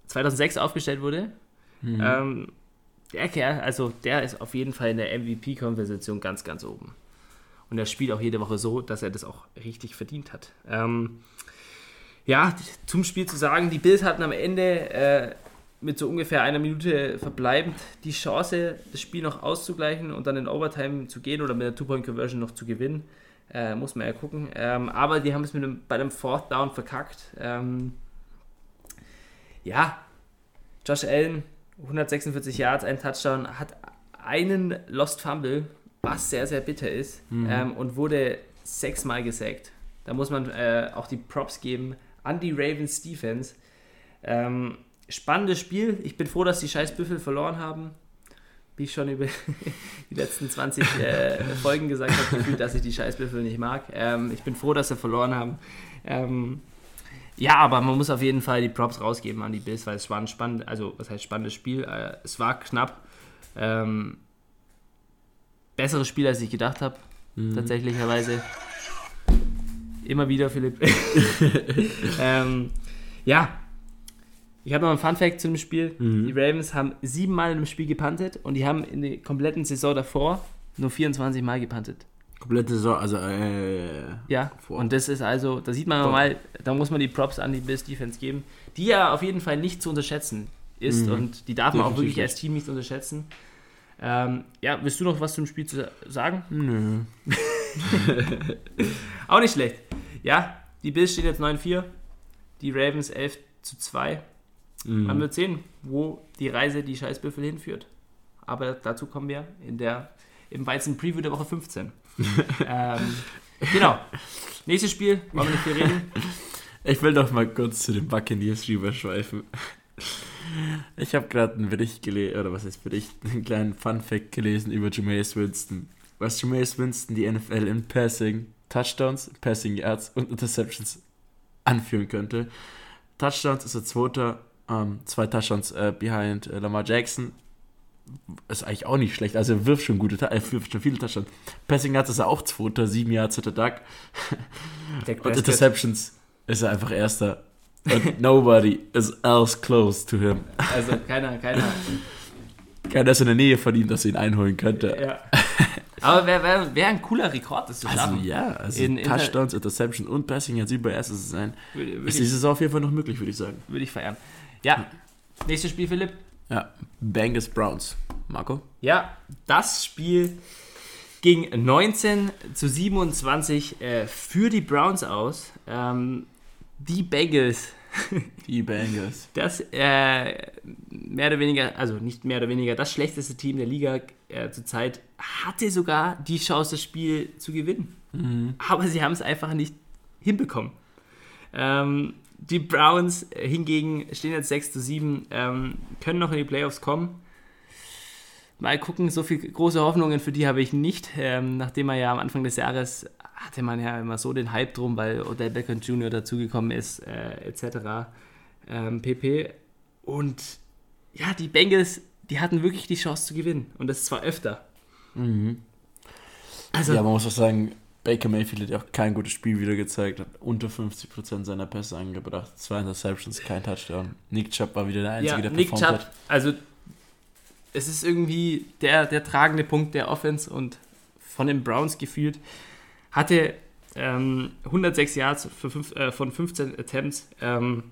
2006 aufgestellt wurde. Mhm. Der Kerl, also der ist auf jeden Fall in der MVP-Konversation ganz, ganz oben. Und er spielt auch jede Woche so, dass er das auch richtig verdient hat. Ähm, ja, zum Spiel zu sagen, die Bills hatten am Ende äh, mit so ungefähr einer Minute verbleibend die Chance, das Spiel noch auszugleichen und dann in Overtime zu gehen oder mit der Two-Point-Conversion noch zu gewinnen. Äh, muss man ja gucken. Ähm, aber die haben es mit einem, bei einem Fourth Down verkackt. Ähm, ja, Josh Allen, 146 Yards, ein Touchdown, hat einen Lost Fumble, was sehr, sehr bitter ist, Mhm. ähm, und wurde sechsmal gesackt. Da muss man äh, auch die Props geben an die Ravens Defense. Ähm, spannendes Spiel. Ich bin froh, dass die scheiß Büffel verloren haben. Wie ich schon über die letzten 20 äh, Folgen gesagt habe, gefühlt, dass ich die scheiß Büffel nicht mag. Ähm, ich bin froh, dass sie verloren haben. Ja, aber man muss auf jeden Fall die Props rausgeben an die Bills, weil es war ein spannendes, also was heißt spannendes Spiel. Äh, es war knapp. Ähm, besseres Spiel, als ich gedacht habe, Mhm. tatsächlicherweise. Immer wieder, Philipp. ähm, ja, ich habe noch einen Fun-Fact zu dem Spiel. Mhm. Die Ravens haben siebenmal in dem Spiel gepantet und die haben in der kompletten Saison davor nur 24 Mal gepantet. Komplette Saison, also äh, Ja, Vor- und das ist also, da sieht man Vor- mal, da muss man die Props an die Bills Defense geben, die ja auf jeden Fall nicht zu unterschätzen ist Mhm. und die darf man auch wirklich nicht. als Team nicht unterschätzen. Ähm, ja, willst du noch was zum Spiel zu sagen? nö. Auch nicht schlecht. Ja, die Bills stehen jetzt 9-4, die Ravens 11 zu 2. Man Mhm. wird sehen, wo die Reise die Scheißbüffel hinführt. Aber dazu kommen wir in der, im Weizen Preview der Woche 15. ähm, genau. Nächstes Spiel, wollen wir nicht viel reden. Ich will doch mal kurz zu den Buccaneers rüberschweifen. Ich habe gerade einen Bericht gelesen, oder was heißt Bericht, einen kleinen Fun-Fact gelesen über Jameis Winston. Was Jameis Winston die NFL in Passing, Touchdowns, Passing Yards und Interceptions anführen könnte. Touchdowns ist der zweite, ähm, zwei Touchdowns äh, behind äh, Lamar Jackson. Ist eigentlich auch nicht schlecht. Also er wirft schon gute, er wirft schon viele Touchdowns. Passing Yards ist er auch zweiter, sieben Yards hat er Duck. Und. Interceptions ist er einfach erster. Und nobody is else close to him. Also keiner, keiner. Keiner ist in der Nähe von ihm, dass er ihn einholen könnte. Ja. Aber wäre wär, wär ein cooler Rekord, das zu Also schaffen. ja, also In- Touchdowns, Interception und Passing jetzt über erstes zu sein, Würde, würde, ist dieses auf jeden Fall noch möglich, würde ich sagen. würde ich feiern. Ja, nächstes Spiel, Philipp. Ja, Bengals Browns. Marco? Ja, das Spiel ging 19 zu 27 äh, für die Browns aus. Ähm, die Bengals, Die Bengals. das äh, mehr oder weniger, also nicht mehr oder weniger, das schlechteste Team der Liga äh, zurzeit, hatte sogar die Chance, das Spiel zu gewinnen. Mhm. Aber sie haben es einfach nicht hinbekommen. Ähm, die Browns äh, hingegen stehen jetzt 6 zu 7, ähm, können noch in die Playoffs kommen. Mal gucken, so viel große Hoffnungen für die habe ich nicht. Ähm, nachdem er ja am Anfang des Jahres hatte man ja immer so den Hype drum, weil Odell Beckham Jr. dazugekommen ist, äh, etc. Ähm, pp. Und ja, die Bengals, die hatten wirklich die Chance zu gewinnen. Und das zwar öfter. Mhm. Also, ja, man muss auch sagen, Baker Mayfield hat ja auch kein gutes Spiel wieder gezeigt, hat unter 50% seiner Pässe angebracht, zwei Interceptions, kein Touchdown. Nick Chubb war wieder der Einzige, ja, der Nick performt Chubb, hat. also es ist irgendwie der, der tragende Punkt der Offense und von den Browns gefühlt. Hatte ähm, 106 Yards äh, von 15 Attempts. Ähm,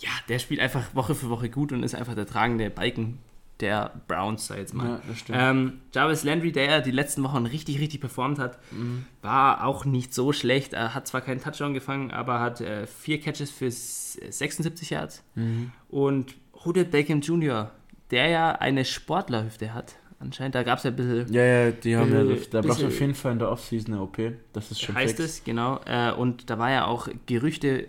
ja, der spielt einfach Woche für Woche gut und ist einfach der tragende Balken der Browns, sag jetzt mal. Ja, das stimmt. Ähm, Jarvis Landry, der ja die letzten Wochen richtig, richtig performt hat, Mhm. war auch nicht so schlecht. Er hat zwar keinen Touchdown gefangen, aber hat äh, vier Catches für s- 76 Yards. Mhm. Und Odell Beckham Jr., der ja eine Sportlerhüfte hat, anscheinend, da gab es ja ein bisschen, Ja, ja, die haben ja, Bisschen- da braucht bisschen- auf jeden Fall in der Offseason eine OP. Das ist schon heißt fix. es, genau. Äh, und da war ja auch Gerüchte,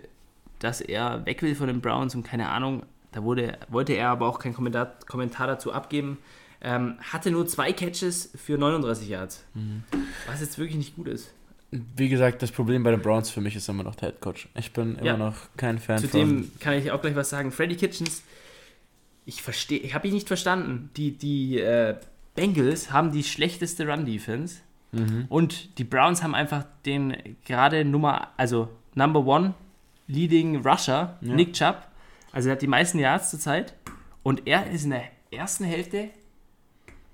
dass er weg will von den Browns und keine Ahnung. Da wurde, wollte er aber auch keinen Kommentar, Kommentar dazu abgeben. Ähm, hatte nur zwei Catches für 39 Yards. Mhm. Was jetzt wirklich nicht gut ist. Wie gesagt, das Problem bei den Browns für mich ist immer noch der Head Coach. Ich bin immer Ja. noch kein Fan von. Zudem kann ich auch gleich was sagen. Freddy Kitchens, ich verstehe, ich habe ihn nicht verstanden. Die, die äh, Bengals haben die schlechteste Run-Defense Mhm. und die Browns haben einfach den gerade Nummer, also Number One Leading Rusher, Ja. Nick Chubb. Also er hat die meisten Yards zurzeit und er ist in der ersten Hälfte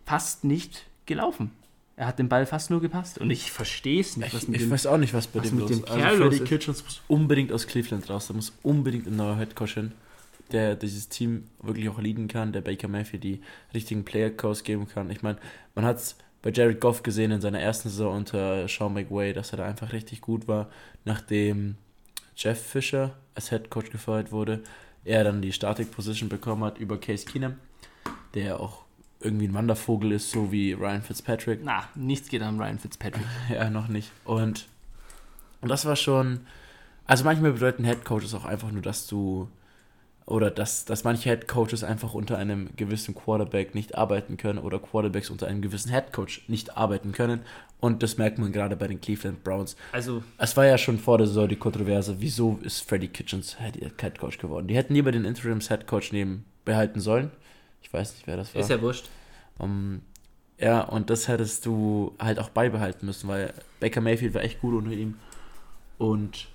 fast nicht gelaufen. Er hat den Ball fast nur gepasst und ich verstehe es nicht. Ich, mit ich dem- weiß auch nicht, was bei was dem mit los dem ist. Also Kerl Freddy los ist. Kitchens muss unbedingt aus Cleveland raus. Da muss unbedingt ein neuer Head Coach hin, der dieses Team wirklich auch leaden kann, der Baker Mayfield die richtigen Player Calls geben kann. Ich meine, man hat es bei Jared Goff gesehen in seiner ersten Saison unter Sean McWay, dass er da einfach richtig gut war, nachdem Jeff Fisher als Head Coach gefeuert wurde, er dann die Static Position bekommen hat über Case Keenum, der auch irgendwie ein Wandervogel ist, so wie Ryan Fitzpatrick. Na, nichts geht an Ryan Fitzpatrick. ja, noch nicht. Und, und das war schon. Also manchmal bedeuten Head Coaches auch einfach nur, dass du. Oder dass, dass manche Head Coaches einfach unter einem gewissen Quarterback nicht arbeiten können oder Quarterbacks unter einem gewissen Head Coach nicht arbeiten können. Und das merkt man gerade bei den Cleveland Browns. Also, Es war ja schon vor der Saison die Kontroverse, wieso ist Freddie Kitchens Head Coach geworden. Die hätten lieber den Interims Head Coach neben behalten sollen. Ich weiß nicht, wer das war. ist ja wurscht. Um, ja, und das hättest du halt auch beibehalten müssen, weil Baker Mayfield war echt gut unter ihm. Und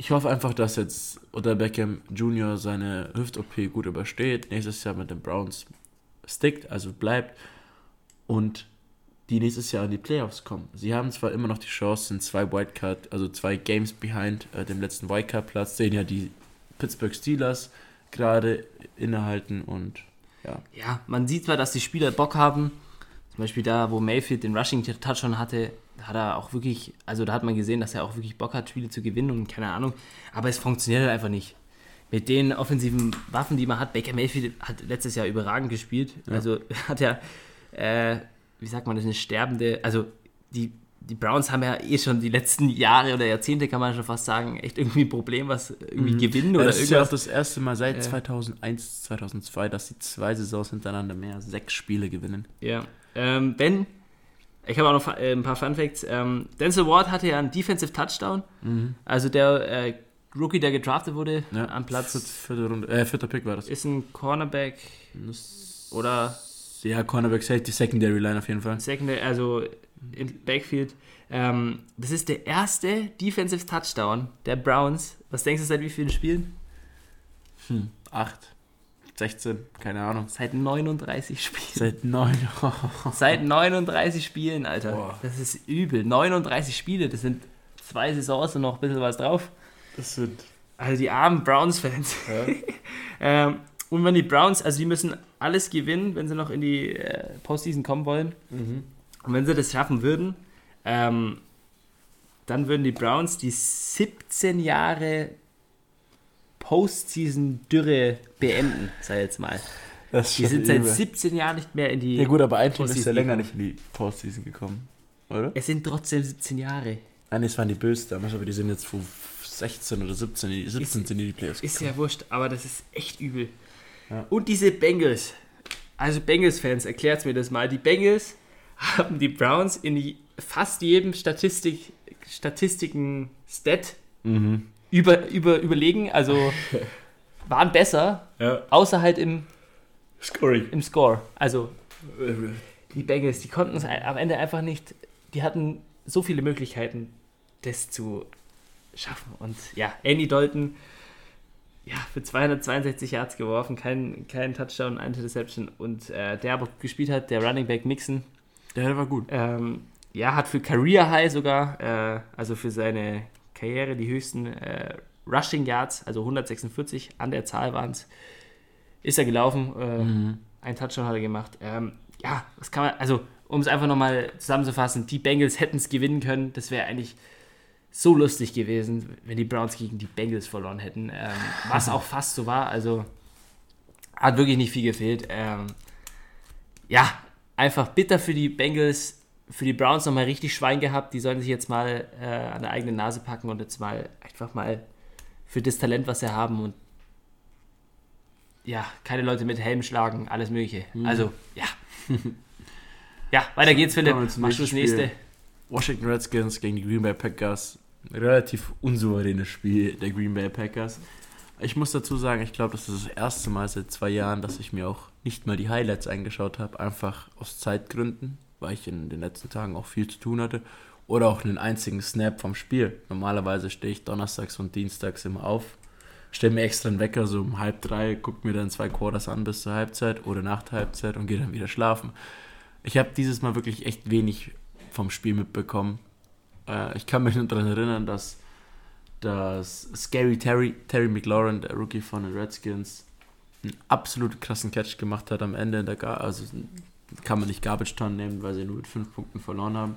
ich hoffe einfach, dass jetzt Odell Beckham Jr. seine Hüft-OP gut übersteht, nächstes Jahr mit den Browns stickt, also bleibt und die nächstes Jahr in die Playoffs kommen. Sie haben zwar immer noch die Chance, sind zwei Wildcard, also zwei Games behind äh, dem letzten Wildcard-Platz, den ja die Pittsburgh Steelers gerade innehalten und ja. Ja, man sieht zwar, dass die Spieler Bock haben. Zum Beispiel da, wo Mayfield den Rushing Touchdown hatte, hat er auch wirklich, also da hat man gesehen, dass er auch wirklich Bock hat, Spiele zu gewinnen und keine Ahnung. Aber es funktioniert halt einfach nicht. Mit den offensiven Waffen, die man hat, Baker Mayfield hat letztes Jahr überragend gespielt. Ja. Also hat er, äh, wie sagt man das, eine sterbende, also die, die Browns haben ja eh schon die letzten Jahre oder Jahrzehnte, kann man schon fast sagen, echt irgendwie ein Problem, was irgendwie gewinnen oder das ist ja auch das erste Mal seit Äh. 2001, 2002, dass sie zwei Saisons hintereinander mehr sechs Spiele gewinnen. Ja. Ähm, wenn, ich habe auch noch äh, ein paar Fun Facts. Ähm, Denzel Ward hatte ja einen Defensive Touchdown. Also der äh, Rookie, der gedraftet wurde Ja. am Platz, Vierte Runde, äh, vierter Pick war das. ist ein Cornerback oder Ja, Cornerback Safety, Secondary Line auf jeden Fall. Secondary, also im Backfield. Ähm, das ist der erste Defensive Touchdown der Browns. Was denkst du seit wie vielen Spielen? Hm. Acht, 16, keine Ahnung. Seit 39 Spielen. Seit neun. Seit 39 Spielen, Alter. Boah. Das ist übel. 39 Spiele, das sind zwei Saisons und noch ein bisschen was drauf. Das sind. Also die armen Browns-Fans. Ja. ähm, und wenn die Browns, also die müssen alles gewinnen, wenn sie noch in die äh, Postseason kommen wollen. Mhm. Und wenn sie das schaffen würden, ähm, dann würden die Browns die 17 Jahre Postseason-Dürre beenden, sag ich jetzt mal. Das Die sind seit 17 Jahren nicht mehr in die. Ja, gut, aber ein Team ist ja länger gekommen. nicht in die Postseason gekommen. Oder? Es sind trotzdem 17 Jahre. Nein, das waren die Böse damals, aber die sind jetzt vor 16 oder 17, in die- 17 Ist- sind in die Playoffs Ist ja wurscht, aber das ist echt übel. Ja. Und diese Bengals. Also Bengals-Fans, erklärt mir das mal. Die Bengals haben die Browns in die, fast jedem Statistik, Statistiken-Stat Mhm. Über, über, überlegen. Also waren besser, Ja. außer halt im, Scoring. im Score. Also die Bengals, die konnten es am Ende einfach nicht. Die hatten so viele Möglichkeiten, das zu schaffen. Und ja, Andy Dalton, ja, für 262 Yards geworfen, kein, kein Touchdown, ein Interception. Und äh, der aber gespielt hat, der Running Back Mixon, der war gut. ähm, ja, hat für Career High sogar, äh, also für seine Karriere die höchsten äh, Rushing Yards, also 146 an der Zahl waren es, ist er gelaufen. Äh, Mhm. ein Touchdown hat er gemacht. Ähm, ja, was kann man, also um es einfach nochmal zusammenzufassen, die Bengals hätten es gewinnen können. Das wäre eigentlich so lustig gewesen, wenn die Browns gegen die Bengals verloren hätten. Ähm, was auch fast so war. Also hat wirklich nicht viel gefehlt. Ähm, ja, einfach bitter für die Bengals, für die Browns nochmal richtig Schwein gehabt. Die sollen sich jetzt mal äh, an der eigenen Nase packen und jetzt mal einfach mal für das Talent, was sie haben und ja, keine Leute mit Helm schlagen, alles Mögliche. Also, ja. ja, weiter geht's, Philipp. Machst du das nächste? Washington Redskins gegen die Green Bay Packers. Relativ unsouveränes Spiel der Green Bay Packers. Ich muss dazu sagen, ich glaube, das ist das erste Mal seit zwei Jahren, dass ich mir auch nicht mal die Highlights angeschaut habe, einfach aus Zeitgründen, weil ich in den letzten Tagen auch viel zu tun hatte. Oder auch einen einzigen Snap vom Spiel. Normalerweise stehe ich donnerstags und dienstags immer auf, stelle mir extra einen Wecker so um halb drei, gucke mir dann zwei Quarters an bis zur Halbzeit oder nach der Halbzeit und gehe dann wieder schlafen. Ich habe dieses Mal wirklich echt wenig vom Spiel mitbekommen. Äh, ich kann mich nur daran erinnern, dass, dass Scary Terry, Terry McLaurin, der Rookie von den Redskins, einen absolut krassen Catch gemacht hat am Ende in der Gar also kann man nicht Garbage Town nehmen, weil sie nur mit fünf Punkten verloren haben.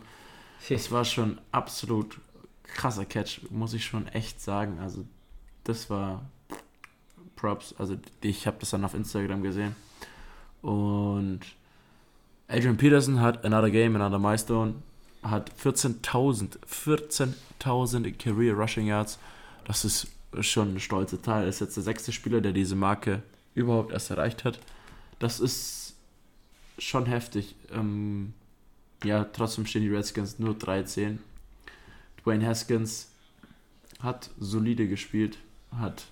Das war schon absolut krasser Catch, muss ich schon echt sagen. Also das war Props. Also ich habe das dann auf Instagram gesehen. Und Adrian Peterson hat Another Game, Another Milestone, hat 14.000, 14.000 Career Rushing Yards. Das ist schon ein stolzer Teil. Er ist jetzt der sechste Spieler, der diese Marke überhaupt erst erreicht hat. Das ist schon heftig. Ähm, ja, trotzdem stehen die Redskins nur 13. Dwayne Haskins hat solide gespielt, hat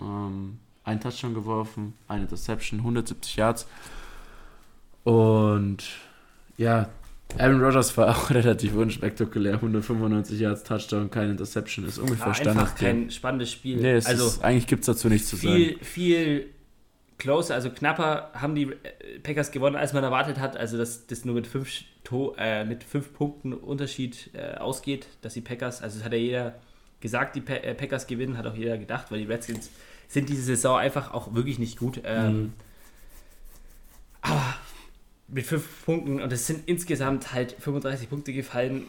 ähm, einen Touchdown geworfen, eine Interception, 170 Yards. Und ja, Aaron Rodgers war auch relativ unspektakulär. 195 Yards, Touchdown, keine Interception. Ist ungefähr War Standard. einfach kein spannendes Spiel. Nee, also ist, eigentlich gibt es dazu nichts zu sagen. viel, viel closer, also knapper haben die äh, Packers gewonnen, als man erwartet hat. Also, dass das nur mit fünf, to äh, mit fünf Punkten Unterschied äh, ausgeht, dass die Packers, also es hat ja jeder gesagt, die pa äh, Packers gewinnen, hat auch jeder gedacht, weil die Redskins sind diese Saison einfach auch wirklich nicht gut. Ähm, Mhm. Aber mit fünf Punkten und es sind insgesamt halt 35 Punkte gefallen.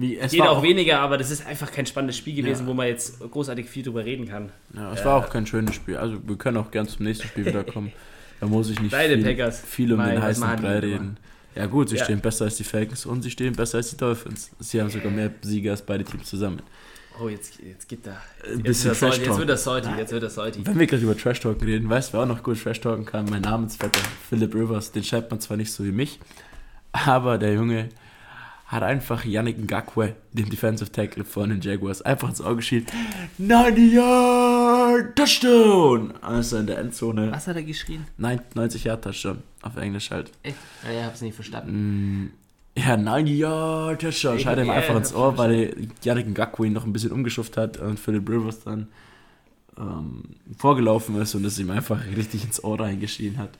Wie, es Geht war auch weniger, aber das ist einfach kein spannendes Spiel gewesen, Ja. wo man jetzt großartig viel drüber reden kann. Ja, es Äh, war auch kein schönes Spiel. Also wir können auch gern zum nächsten Spiel wiederkommen. Da muss ich nicht Beide viel, Packers. viel um Mei, den heißen Brei reden. Ja gut, sie Ja. stehen besser als die Falcons und sie stehen besser als die Dolphins. Sie haben sogar mehr Siege als beide Teams zusammen. Oh, jetzt, jetzt geht da. Ein Jetzt, bisschen Trash jetzt Talk. wird das salty, jetzt wird das salty. Wenn wir gerade über Trash Talken reden, weißt du, wer auch noch gut Trash Talken kann? Mein Namensvetter, Philip Rivers. Den schreibt man zwar nicht so wie mich, aber der Junge hat einfach Yannick Ngakwe, dem Defensive Tackle von den Jaguars, einfach ins Auge geschieden. 90 Yard Touchdown! Also in der Endzone. Was hat er geschrien? Nein, 90 Yard Touchdown. Auf Englisch halt. Echt? Ja, ich hab's nicht verstanden. Mm, Ja, 90 Yard Touchdown. Ich- Scheit ihm einfach ins Ohr, weil Yannick Ngakwe ihn noch ein bisschen umgeschufft hat und Philip Rivers dann ähm, vorgelaufen ist und es ihm einfach richtig ins Ohr reingeschrien hat.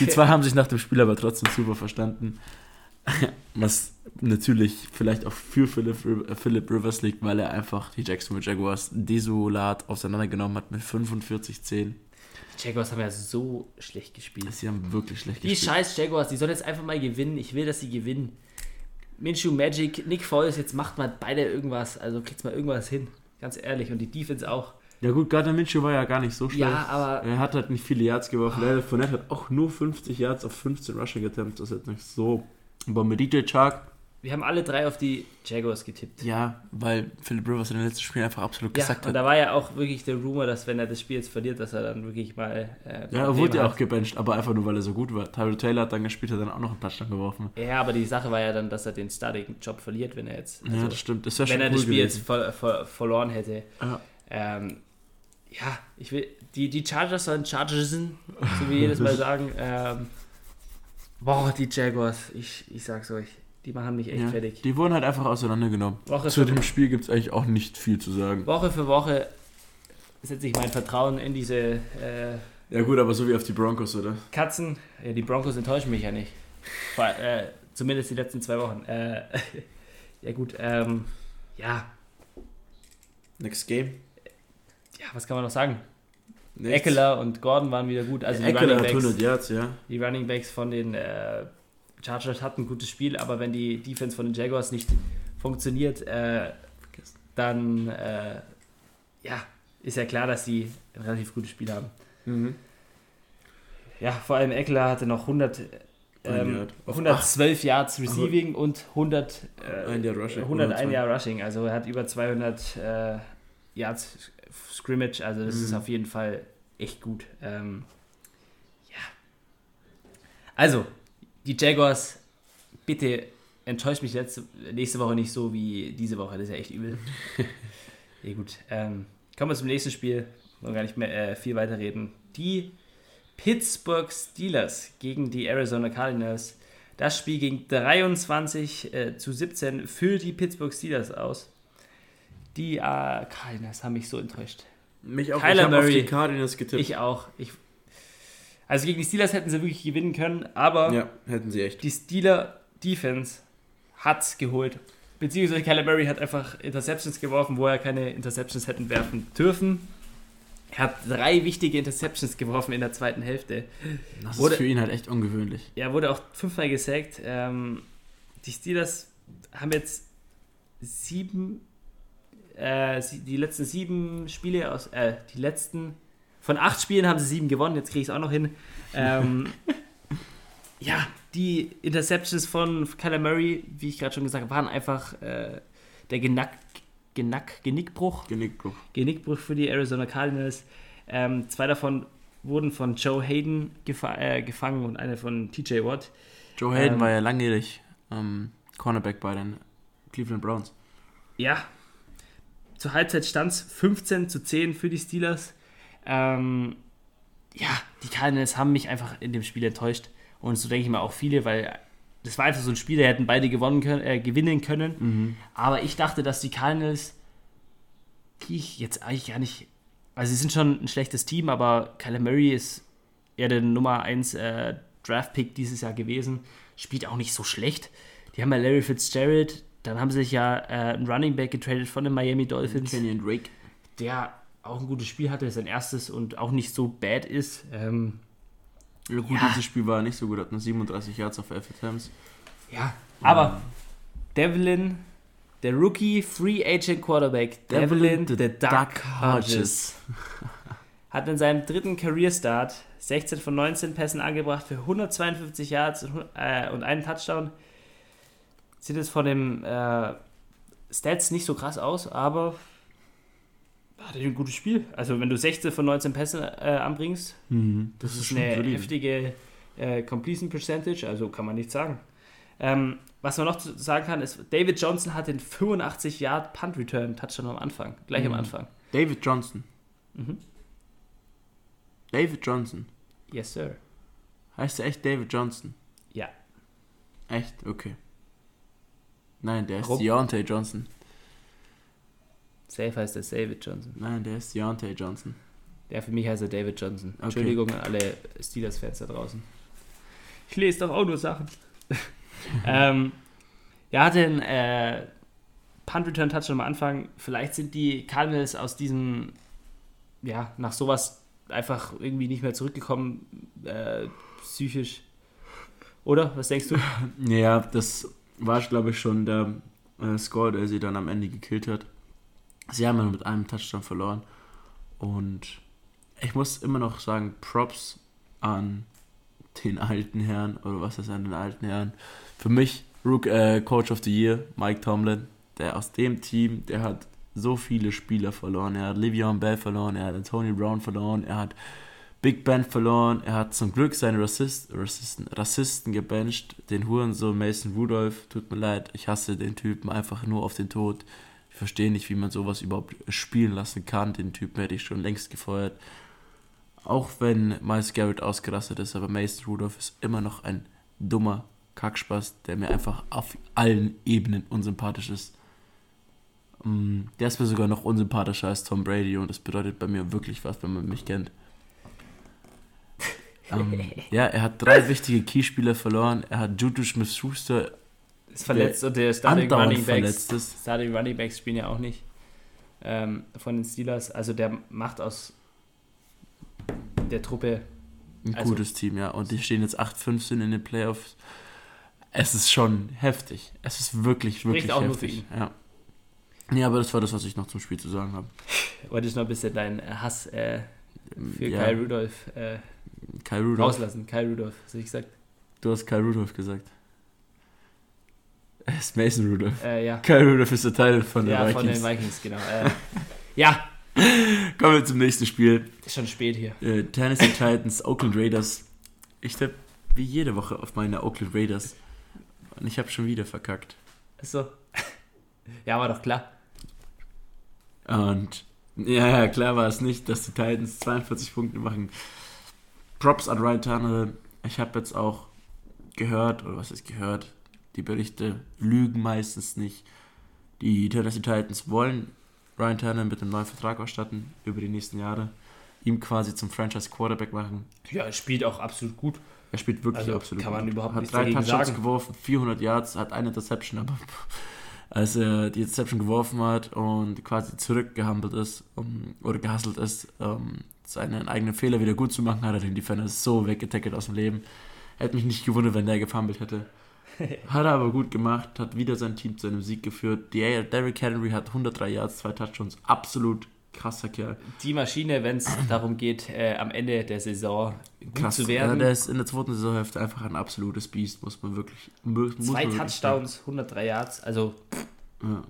Die zwei haben sich nach dem Spiel aber trotzdem super verstanden. Was natürlich vielleicht auch für Philip, Riv- Philip Rivers liegt, weil er einfach die Jacksonville Jaguars desolat auseinandergenommen hat mit 45-10. Die Jaguars haben ja so schlecht gespielt. Sie haben wirklich schlecht Die gespielt. scheiß Jaguars, die sollen jetzt einfach mal gewinnen. Ich will, dass sie gewinnen. Minshew Magic, Nick Foles, jetzt macht mal beide irgendwas. Also kriegt's mal irgendwas hin. Ganz ehrlich. Und die Defense auch. Ja gut, Gardner Minshew war ja gar nicht so schlecht. Ja, aber Er hat halt nicht viele Yards geworfen. Leonard Fournette hat auch nur 50 Yards auf 15 Rushing Attempts. Das ist jetzt nicht so. DJ Chark, wir haben alle drei auf die Jaguars getippt. ja, weil Philip Rivers in den letzten Spielen einfach absolut Ja, gesagt und hat. da war ja auch wirklich der Rumor, dass wenn er das Spiel jetzt verliert, dass er dann wirklich mal. Äh, Ja, er wurde ja auch gebencht, aber einfach nur, weil er so gut war. Tyler Taylor hat dann gespielt, hat dann auch noch einen Touchdown geworfen. Ja, aber die Sache war ja dann, dass er den Starting-Job verliert, wenn er jetzt. ja, also das stimmt. Das wenn er cool das Spiel gewesen. jetzt ver ver verloren hätte. Ja. Ähm, ja, ich will. Die, die Chargers sollen Chargersen, so wie jedes Mal sagen. Ähm, boah, die Jaguars, ich, ich sag's euch, die machen mich echt Ja, fertig. Die wurden halt einfach auseinandergenommen. Woche Zu dem Spiel gibt es eigentlich auch nicht viel zu sagen. Woche für Woche setze ich mein Vertrauen in diese äh, Ja gut, aber so wie auf die Broncos, oder? Katzen. Ja, die Broncos enttäuschen mich ja nicht. Vor, äh, zumindest die letzten zwei Wochen. Äh, ja, gut, ähm, ja, Next Game. ja, was kann man noch sagen? Nichts. Eckler und Gordon waren wieder gut. Also die Eckler Running, hat Backs, 100 Yards, ja. die Running Backs von den äh, Chargers hatten ein gutes Spiel, aber wenn die Defense von den Jaguars nicht funktioniert, äh, dann äh, ja, ist ja klar, dass sie ein relativ gutes Spiel haben. Mhm. Ja, vor allem Eckler hatte noch 100, ähm, Yard. Auf 112 Yards Receiving und 100, äh, Ein Jahr Rushing. 101 Jahr Rushing. Also er hat über 200 äh, Yards Scrimmage. Also das ist Mhm. auf jeden Fall echt gut. Ähm, ja. Also, die Jaguars, bitte enttäuscht mich letzte, nächste Woche nicht so wie diese Woche. Das ist ja echt übel. ja gut. Ähm, kommen wir zum nächsten Spiel. Wollen gar nicht mehr äh, viel weiter reden. Die Pittsburgh Steelers gegen die Arizona Cardinals. Das Spiel ging 23 äh, zu 17 für die Pittsburgh Steelers aus. Die äh, Cardinals haben mich so enttäuscht. Mich auch. Kyler ich habe auf die Cardinals getippt. Ich auch. Ich, also gegen die Steelers hätten sie wirklich gewinnen können, aber ja, hätten sie echt. die Steeler Defense hat's geholt. Beziehungsweise Kyler Murray hat einfach Interceptions geworfen, wo er keine Interceptions hätten werfen dürfen. Er hat drei wichtige Interceptions geworfen in der zweiten Hälfte. Das Wurde- ist für ihn halt echt ungewöhnlich. Er wurde auch fünfmal gesackt. Ähm, die Steelers haben jetzt sieben, äh, die letzten sieben Spiele aus, äh, die letzten, von acht Spielen haben sie sieben gewonnen, jetzt kriege ich es auch noch hin. Ähm, ja, die Interceptions von Kyler Murray, wie ich gerade schon gesagt habe, waren einfach äh, der Genack, Genack, Genickbruch. Genickbruch. Genickbruch für die Arizona Cardinals. Ähm, zwei davon wurden von Joe Hayden gefa äh, gefangen und eine von TJ Watt. Joe Hayden Ähm, war ja langjährig ähm, Cornerback bei den Cleveland Browns. Ja, zur Halbzeit stand es 15 zu 10 für die Steelers. Ähm, ja, die Cardinals haben mich einfach in dem Spiel enttäuscht. Und so denke ich mal auch viele, weil das war einfach so ein Spiel, da hätten beide gewonnen können, äh, gewinnen können. Mhm. Aber ich dachte, dass die Cardinals, die ich jetzt eigentlich gar nicht, also sie sind schon ein schlechtes Team, aber Kyler Murray ist eher der Nummer 1 äh, Draft-Pick dieses Jahr gewesen, spielt auch nicht so schlecht. Die haben ja Larry Fitzgerald, dann haben sie sich ja äh, einen Running Back getradet von den Miami Dolphins, Kenyon Drake. der auch ein gutes Spiel hatte, sein erstes und auch nicht so bad ist. Ähm, Ja, gut, Ja. dieses Spiel war nicht so gut, hat nur 37 Yards auf 11 Attempts. ja, aber Devlin, der Rookie Free Agent Quarterback, Devlin, the Duck Hodges. hat in seinem dritten Career Start 16 von 19 Pässen angebracht für 152 Yards und, äh, und einen Touchdown. Sieht jetzt von dem äh, Stats nicht so krass aus, aber hatte ein gutes Spiel. Also wenn du 16 von 19 Pässen äh, anbringst, Mhm. das, ist eine solide. heftige äh, Completion Percentage, also kann man nicht sagen. Ähm, was man noch sagen kann, ist, David Johnson hat den 85 Yard Punt Return Touchdown am Anfang, gleich am Mhm. Anfang. David Johnson. Mhm. David Johnson. Yes, sir. Heißt der echt David Johnson? Ja. Echt? Okay. Nein, der ist? Deontay Johnson. Safe heißt er David Johnson. Nein, der ist Deontay Johnson. Der für mich heißt er David Johnson. Okay. Entschuldigung an alle Steelers-Fans da draußen. Ich lese doch auch nur Sachen. ähm, er hatte einen äh, Punt-Return-Touchdown am Anfang. Vielleicht sind die Cardinals aus diesem, ja, nach sowas einfach irgendwie nicht mehr zurückgekommen, äh, psychisch. Oder? Was denkst du? Ja, das war, glaube ich, schon der äh, Score, der sie dann am Ende gekillt hat. Sie haben nur mit einem Touchdown verloren. Und ich muss immer noch sagen, Props an den alten Herrn, oder was ist an den alten Herrn? Für mich, Rook, äh, Coach of the Year, Mike Tomlin, der aus dem Team, der hat so viele Spieler verloren. Er hat Livion Bell verloren, er hat Antonio Brown verloren, er hat Big Ben verloren. Er hat zum Glück seine Rassist, Rassisten, Rassisten gebencht. Den Hurensohn Mason Rudolph. Tut mir leid, ich hasse den Typen einfach nur auf den Tod. Ich verstehe nicht, wie man sowas überhaupt spielen lassen kann. Den Typen hätte ich schon längst gefeuert. Auch wenn Miles Garrett ausgerastet ist, aber Mason Rudolph ist immer noch ein dummer Kackspaß, der mir einfach auf allen Ebenen unsympathisch ist. Mm, Der ist mir sogar noch unsympathischer als Tom Brady und das bedeutet bei mir wirklich was, wenn man mich kennt. Ähm, ja, er hat drei wichtige Keyspieler verloren. Er hat Juju Smith-Schuster Ist verletzt und der Starting Running Backs, ist. Starting Running Backs spielen ja auch nicht ähm, von den Steelers. Also der macht aus der Truppe Ein Also- gutes Team, ja. Und die stehen jetzt 8-15 in den Playoffs. Es ist schon heftig. Es ist wirklich, wirklich auch heftig. Ja. Nee, aber das war das, was ich noch zum Spiel zu sagen habe. wollte ich noch ein bisschen deinen Hass äh, für ja, Kyle Rudolph äh, Kyle Rudolph. rauslassen. Kyle Rudolph, was hab ich gesagt? Du hast Kyle Rudolph gesagt. Es ist Mason Rudolph. Äh, ja. Kyle Rudolph ist der Teil von den ja, Vikings. von den Vikings, genau. Äh, ja, Kommen wir zum nächsten Spiel. ist schon spät hier. Äh, Tennessee Titans, Oakland Raiders. Ich tippe wie jede Woche auf meine Oakland Raiders. Und ich habe schon wieder verkackt. Achso. ja, war doch klar. Und ja, ja, klar war es nicht, dass die Titans 42 Punkte machen. Props an Ryan Tannehill. Ich habe jetzt auch gehört, oder was ist gehört, die Berichte lügen meistens nicht. Die Tennessee Titans wollen Ryan Tannehill mit einem neuen Vertrag ausstatten über die nächsten Jahre. Ihm quasi zum Franchise Quarterback machen. Ja, spielt auch absolut gut. Er spielt wirklich Also absolut kann man gut. überhaupt hat drei Touchdowns sagen. geworfen, 400 Yards, hat eine Interception, aber als er die Interception geworfen hat und quasi zurückgehampelt ist um, oder gehasselt ist, um, seinen eigenen Fehler wieder gut zu machen, hat er den Defender so weggetackelt aus dem Leben. Hätte mich nicht gewundert, wenn der gefummelt hätte. Hat er aber gut gemacht, hat wieder sein Team zu einem Sieg geführt. Die Derrick Henry hat 103 Yards, zwei Touchdowns, absolut krasser Kerl. Die Maschine, wenn es darum geht, äh, am Ende der Saison gut Krass. zu werden. Ja, der ist in der zweiten Saisonhälfte einfach ein absolutes Biest, muss man wirklich. Muss Zwei man wirklich Touchdowns, 103 Yards. Also. Ja,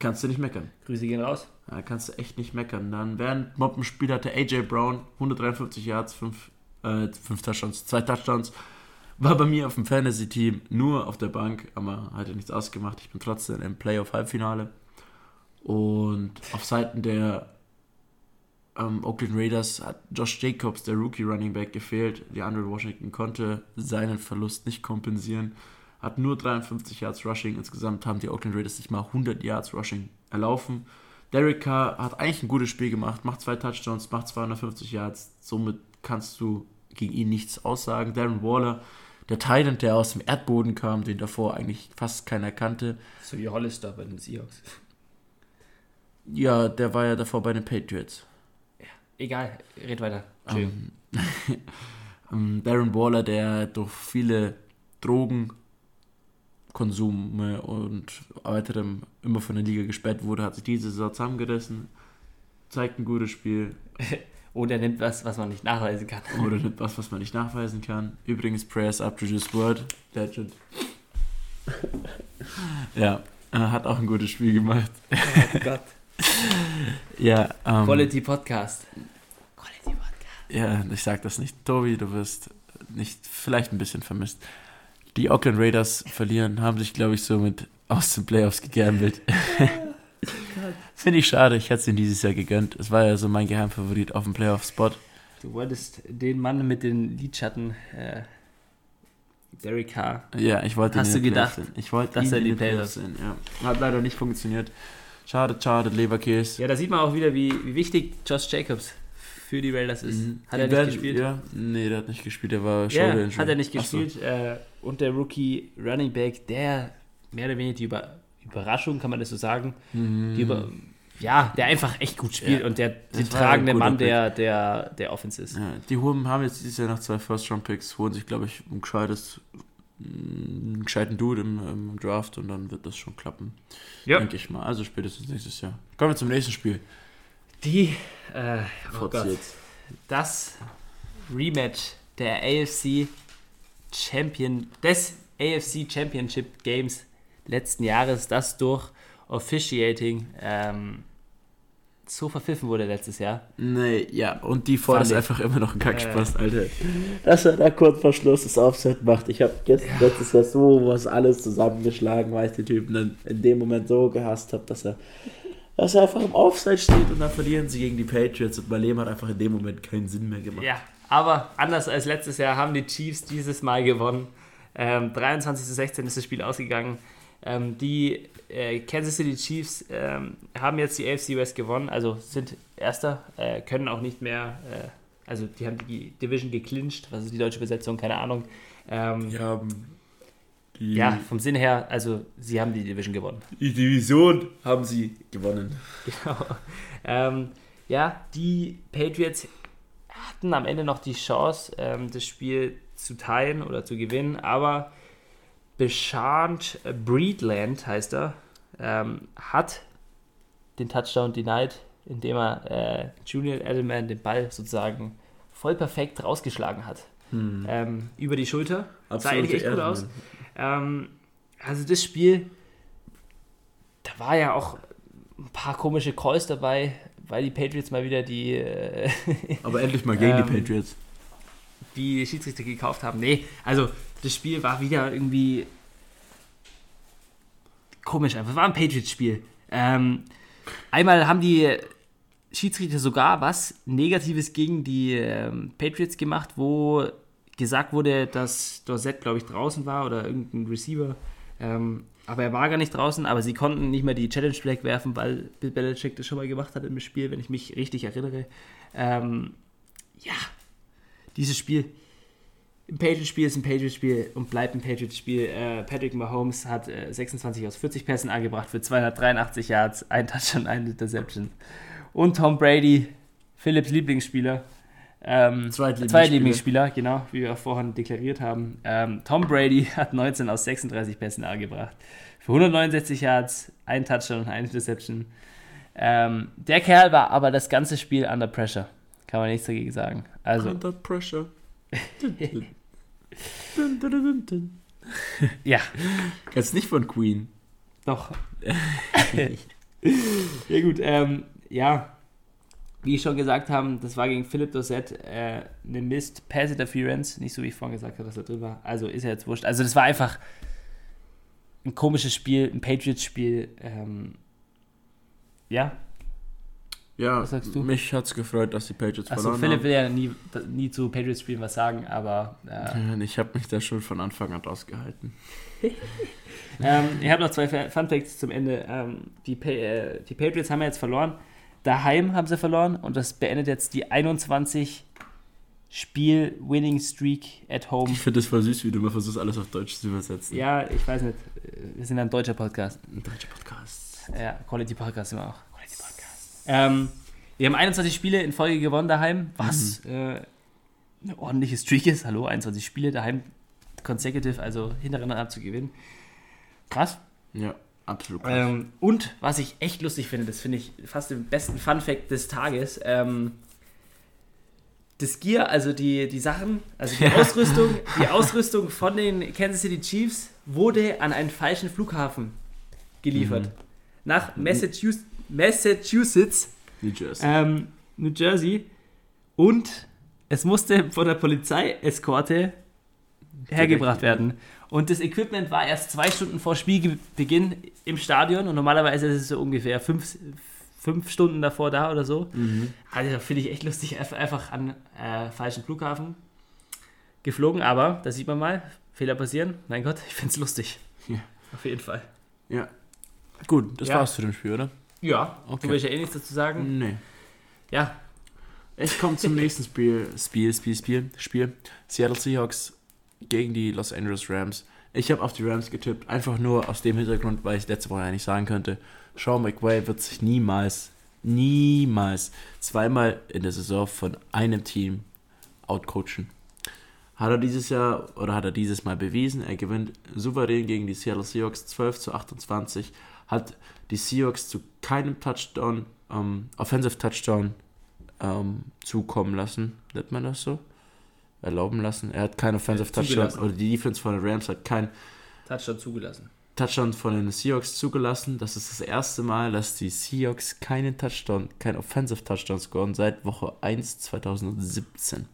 kannst du nicht meckern. Grüße gehen raus. Ja, kannst du echt nicht meckern. Dann während Mob im Spiel hatte AJ Brown 153 Yards, 5 äh, fünf Touchdowns, zwei Touchdowns. War bei mir auf dem Fantasy-Team nur auf der Bank, aber hat ja nichts ausgemacht. Ich bin trotzdem im Playoff-Halbfinale. Und auf Seiten der ähm, Oakland Raiders hat Josh Jacobs, der Rookie Running Back, gefehlt. Die Andrew Washington konnte seinen Verlust nicht kompensieren. Hat nur 53 Yards Rushing. Insgesamt haben die Oakland Raiders nicht mal 100 Yards Rushing erlaufen. Derek Carr hat eigentlich ein gutes Spiel gemacht, macht zwei Touchdowns, macht 250 Yards. Somit kannst du gegen ihn nichts aussagen. Darren Waller, der Titan, der aus dem Erdboden kam, den davor eigentlich fast keiner kannte. So wie Hollister bei den Seahawks. Ja, der war ja davor bei den Patriots. Egal, red weiter. Entschuldigung. Ähm, ähm, Darren Waller, der durch viele Drogenkonsume und weiterem immer von der Liga gesperrt wurde, hat sich diese Saison zusammengerissen, zeigt ein gutes Spiel Oder nimmt was, was man nicht nachweisen kann. oder nimmt was, was man nicht nachweisen kann. Übrigens, Prayers up to this word. Legend. ja, hat auch ein gutes Spiel gemacht. Oh Gott. Ja, ähm, Quality Podcast. Quality Podcast. Ja, ich sag das nicht. Tobi, du wirst nicht, vielleicht ein bisschen vermisst. Die Oakland Raiders verlieren, haben sich, glaube ich, somit aus den Playoffs gegambelt. Finde ich schade, ich hätte es ihnen dieses Jahr gegönnt. Es war ja so mein Geheimfavorit auf dem Playoff-Spot. Du wolltest den Mann mit den Lidschatten, äh, Derek Carr. Ja, ich wollte Hast du gedacht. Ich wollte dass er die den Playoffs sehen, ja. Hat leider nicht funktioniert. Schade, schade, Leberkäse. Ja, da sieht man auch wieder, wie, wie wichtig Josh Jacobs für die Raiders ist. Mhm. Hat er nicht werden- gespielt? Ja, nee, der hat nicht gespielt, der war Ja, Shoulder Injury. hat er nicht Ach so. gespielt. Äh, und der Rookie Running Back, der mehr oder weniger die Über Überraschung, kann man das so sagen, Mhm. die über, ja, der einfach echt gut spielt Ja, und der ein tragende Mann Pick. der, der, der Offense ist. Ja, die Huben haben jetzt dieses Jahr noch zwei First-Round-Picks, holen sich, glaube ich, ein gescheites, einen gescheiten Dude im, im Draft und dann wird das schon klappen. Denke ich mal. Also spätestens nächstes Jahr. Kommen wir zum nächsten Spiel. Die, äh, oh Gott, das Rematch der AFC Champion, des AFC Championship Games letzten Jahres, das durch Officiating ähm, so verpfiffen wurde letztes Jahr. Nee, ja, und die Ford ist einfach immer noch ein Kackspaß, Äh. Alter. Dass er da kurz vor Schluss das Offset macht. Ich habe gestern letztes Jahr so was alles zusammengeschlagen, weil ich den Typen dann in dem Moment so gehasst habe, dass er, dass er einfach im Offside steht und dann verlieren sie gegen die Patriots und mein Leben hat einfach in dem Moment keinen Sinn mehr gemacht. Ja, aber anders als letztes Jahr haben die Chiefs dieses Mal gewonnen. Ähm, 23 zu 16 ist das Spiel ausgegangen. Ähm, die äh, Kansas City Chiefs ähm, haben jetzt die AFC West gewonnen, also sind Erster, äh, können auch nicht mehr, äh, also die haben die Division geclincht, was ist die deutsche Besetzung, keine Ahnung. Ähm, Die haben die, ja, vom Sinn her, also sie haben die Division gewonnen. die Division haben sie gewonnen. Genau. Ähm, ja, die Patriots hatten am Ende noch die Chance, ähm, das Spiel zu teilen oder zu gewinnen, aber Beshant Breedland heißt er, ähm, hat den Touchdown denied, indem er äh, Julian Edelman den Ball sozusagen voll perfekt rausgeschlagen hat. Hm. Ähm, über die Schulter. Sah Absolute eigentlich echt gut aus. Ähm, also das Spiel, da war ja auch ein paar komische Calls dabei, weil die Patriots mal wieder die, äh, Aber endlich mal gegen Ähm, die Patriots. die Schiedsrichter gekauft haben. Nee, also das Spiel war wieder irgendwie komisch einfach. Es war ein Patriots-Spiel. Ähm, einmal haben die Schiedsrichter sogar was Negatives gegen die ähm, Patriots gemacht, wo gesagt wurde, dass Dorsett, glaube ich, draußen war oder irgendein Receiver. Ähm, aber er war gar nicht draußen, aber sie konnten nicht mehr die Challenge Flag werfen, weil Bill Belichick das schon mal gemacht hat im Spiel, wenn ich mich richtig erinnere. Ähm, ja, dieses Spiel Ein Patriots-Spiel ist ein Patriots-Spiel und bleibt ein Patriots-Spiel. Äh, Patrick Mahomes hat äh, 26 aus 40 Pässen angebracht für 283 Yards, ein Touchdown, ein Interception. Und Tom Brady, Philipps Lieblingsspieler, ähm, Zweitlieblingsspieler. Genau, wie wir vorhin deklariert haben. Ähm, Tom Brady hat 19 aus 36 Pässen angebracht. Für 169 Yards, ein Touchdown und ein Interception. Ähm, der Kerl war aber das ganze Spiel under pressure. Kann man nichts dagegen sagen. Also, Under pressure. ja, Jetzt nicht von Queen. doch. ja, gut, ähm, ja. Wie ich schon gesagt haben, das war gegen Philipp Dossett äh, eine Mist Pass Interference. Nicht so, wie ich vorhin gesagt habe, dass er drin war. Also ist er jetzt wurscht. Also, das war einfach ein komisches Spiel, ein Patriots-Spiel. Ähm, ja, Ja, Was sagst du? mich hat's gefreut, dass die Patriots also verloren Philipp haben. will ja nie, nie zu Patriots-Spielen was sagen, aber äh, Ja, Ich habe mich da schon von Anfang an ausgehalten. Ähm, ich habe noch zwei Fa- Fun Facts zum Ende. Ähm, die, Pa- äh, die Patriots haben ja jetzt verloren. Daheim haben sie verloren und das beendet jetzt die 21 Spiel Winning Streak at Home. Ich finde das voll süß, wie du immer versuchst, alles auf Deutsch zu übersetzen. Ja, ich weiß nicht. Wir sind ein deutscher Podcast. Ein deutscher Podcast. Ja, Quality Podcast sind wir auch. Quality Podcast. Ähm, wir haben 21 Spiele in Folge gewonnen daheim, was äh, eine ordentliche Streak ist. Hallo, 21 Spiele daheim consecutive, also hintereinander zu gewinnen. Krass. Ja, absolut. Ähm, und was ich echt lustig finde, das finde ich fast den besten Fun Fact des Tages. Ähm, das Gear, also die, die Sachen, also die Ausrüstung, die Ausrüstung von den Kansas City Chiefs wurde an einen falschen Flughafen geliefert. Mhm. Nach Massachusetts, Massachusetts New Jersey. ähm, New Jersey. Und es musste von der Polizeieskorte hergebracht werden. Und das Equipment war erst zwei Stunden vor Spielbeginn im Stadion und normalerweise ist es so ungefähr fünf, fünf Stunden davor da oder so. Mhm. Also finde ich echt lustig, einfach- an äh, falschen Flughafen geflogen, aber da sieht man mal, Fehler passieren. Mein Gott, ich finde es lustig. Ja. Auf jeden Fall. Ja. Gut, das Ja. war's zu dem Spiel, oder? Ja, Okay. du willst ja eh nichts dazu sagen. Nee. Ja, Ich komme zum nächsten Spiel. Spiel, Spiel, Spiel, Spiel. Seattle Seahawks gegen die Los Angeles Rams. Ich habe auf die Rams getippt, einfach nur aus dem Hintergrund, weil ich letzte Woche eigentlich sagen könnte, Sean McVay wird sich niemals, niemals zweimal in der Saison von einem Team outcoachen. Hat er dieses Jahr oder hat er dieses Mal bewiesen, er gewinnt souverän gegen die Seattle Seahawks 12 zu 28, hat die Seahawks zu keinem Touchdown, ähm, Offensive Touchdown ähm, zukommen lassen, nennt man das so? Erlauben lassen. Er hat keinen Offensive Äh, Touchdown, oder die Defense von den Rams hat keinen Touchdown zugelassen. Touchdown von den Seahawks zugelassen. Das ist das erste Mal, dass die Seahawks keinen Touchdown, keinen Offensive Touchdown scoren seit Woche 1 2017.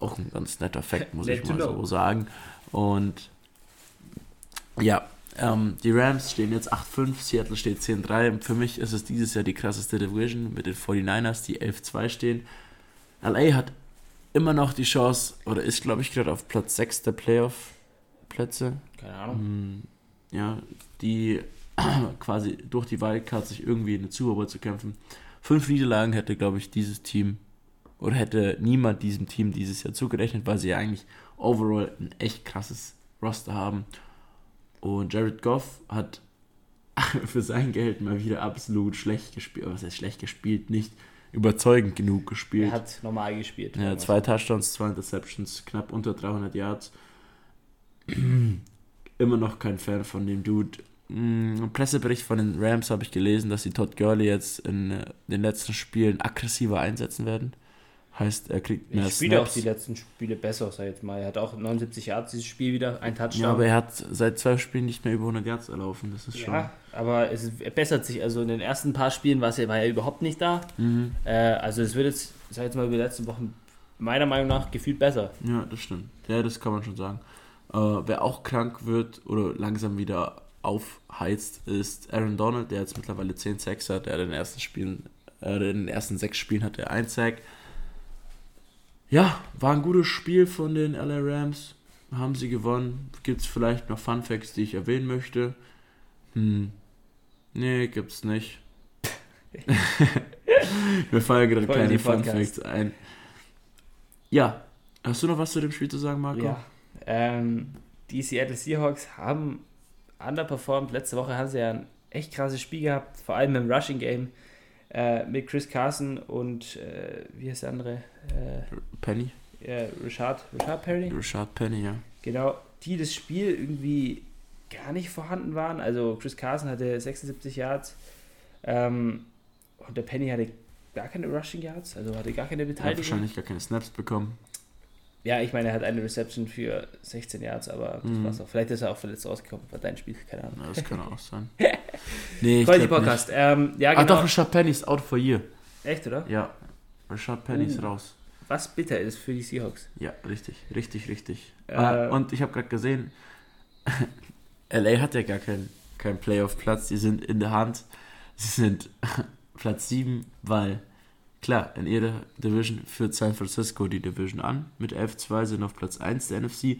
Auch ein ganz netter Fact, muss ich mal so know. sagen. Und ja, ähm, die Rams stehen jetzt 8-5, Seattle steht 10-3. Und Für mich ist es dieses Jahr die krasseste Division mit den 49ers, die 11-2 stehen. LA hat immer noch die Chance, oder ist, glaube ich, gerade auf Platz 6 der Playoff-Plätze. Keine Ahnung. Mm, Ja, die quasi durch die Wildcard sich irgendwie in eine Super Bowl zu kämpfen. Fünf Niederlagen hätte, glaube ich, dieses Team oder hätte niemand diesem Team dieses Jahr zugerechnet, weil sie ja eigentlich overall ein echt krasses Roster haben. Und Jared Goff hat für sein Geld mal wieder absolut schlecht gespielt. Was heißt schlecht gespielt? Nicht überzeugend genug gespielt. Er hat normal gespielt. Ja, zwei Touchdowns, zwei Interceptions, knapp unter 300 Yards. Immer noch kein Fan von dem Dude. Mm, Im Pressebericht von den Rams habe ich gelesen, dass sie Todd Gurley jetzt in äh, den letzten Spielen aggressiver einsetzen werden. Heißt, er kriegt mehr Ich spiele auch Snaps. die letzten Spiele besser, sag ich jetzt mal. Er hat auch 79 Yards dieses Spiel wieder, ein Touchdown. Ja, aber er hat seit zwei Spielen nicht mehr über 100 Yards erlaufen. Das ist schon. Ja, aber es er bessert sich. Also in den ersten paar Spielen war, es, war er überhaupt nicht da. Mhm. Äh, also es wird jetzt, ich sag jetzt mal, über die letzten Wochen meiner Meinung nach gefühlt besser. Ja, das stimmt. Ja, das kann man schon sagen. Äh, wer auch krank wird oder langsam wieder aufheizt, ist Aaron Donald, der jetzt mittlerweile 10 Sacks hat. Der hat in den ersten Spielen, äh, in den ersten sechs Spielen hat er 1 Sack. Ja, war ein gutes Spiel von den LA Rams. Haben sie gewonnen. Gibt es vielleicht noch Fun Facts, die ich erwähnen möchte? Hm. Nee, gibt's nicht. Mir fallen gerade keine Fun. Facts ein. Ja, Hast du noch was zu dem Spiel zu sagen, Marco? Ja. Ähm, die Seattle Seahawks haben underperformed. Letzte Woche haben sie ja ein echt krasses Spiel gehabt, vor allem im Rushing Game äh, mit Chris Carson und äh, wie heißt der andere? Äh, Penny? Richard, Richard Perry? Rashad Penny, ja. Genau, die das Spiel irgendwie gar nicht vorhanden waren. Also Chris Carson hatte 76 Yards ähm, und der Penny hatte gar keine Rushing Yards, also hatte gar keine Er hat Beteiligung. wahrscheinlich gar keine Snaps bekommen. Ja, ich meine, er hat eine Reception für 16 Yards, aber das Mhm. war's auch. Vielleicht ist er auch verletzt rausgekommen, war dein Spiel, keine Ahnung. Ja, das kann auch sein. Nee, ich Quality glaub nicht. Podcast. Ähm, ja, Ah, genau. doch, Rashad Penny ist out for year. Echt, oder? Ja. Rashad Penny ist Uh. raus. Was bitter ist für die Seahawks. Ja, richtig, richtig, richtig. Äh, Ah, und ich habe gerade gesehen, LA hat ja gar keinen kein Playoff-Platz. Die sind in der Hand. Sie sind Platz 7, weil, klar, in ihrer Division führt San Francisco die Division an. Mit 11-2 sind auf Platz 1 der NFC.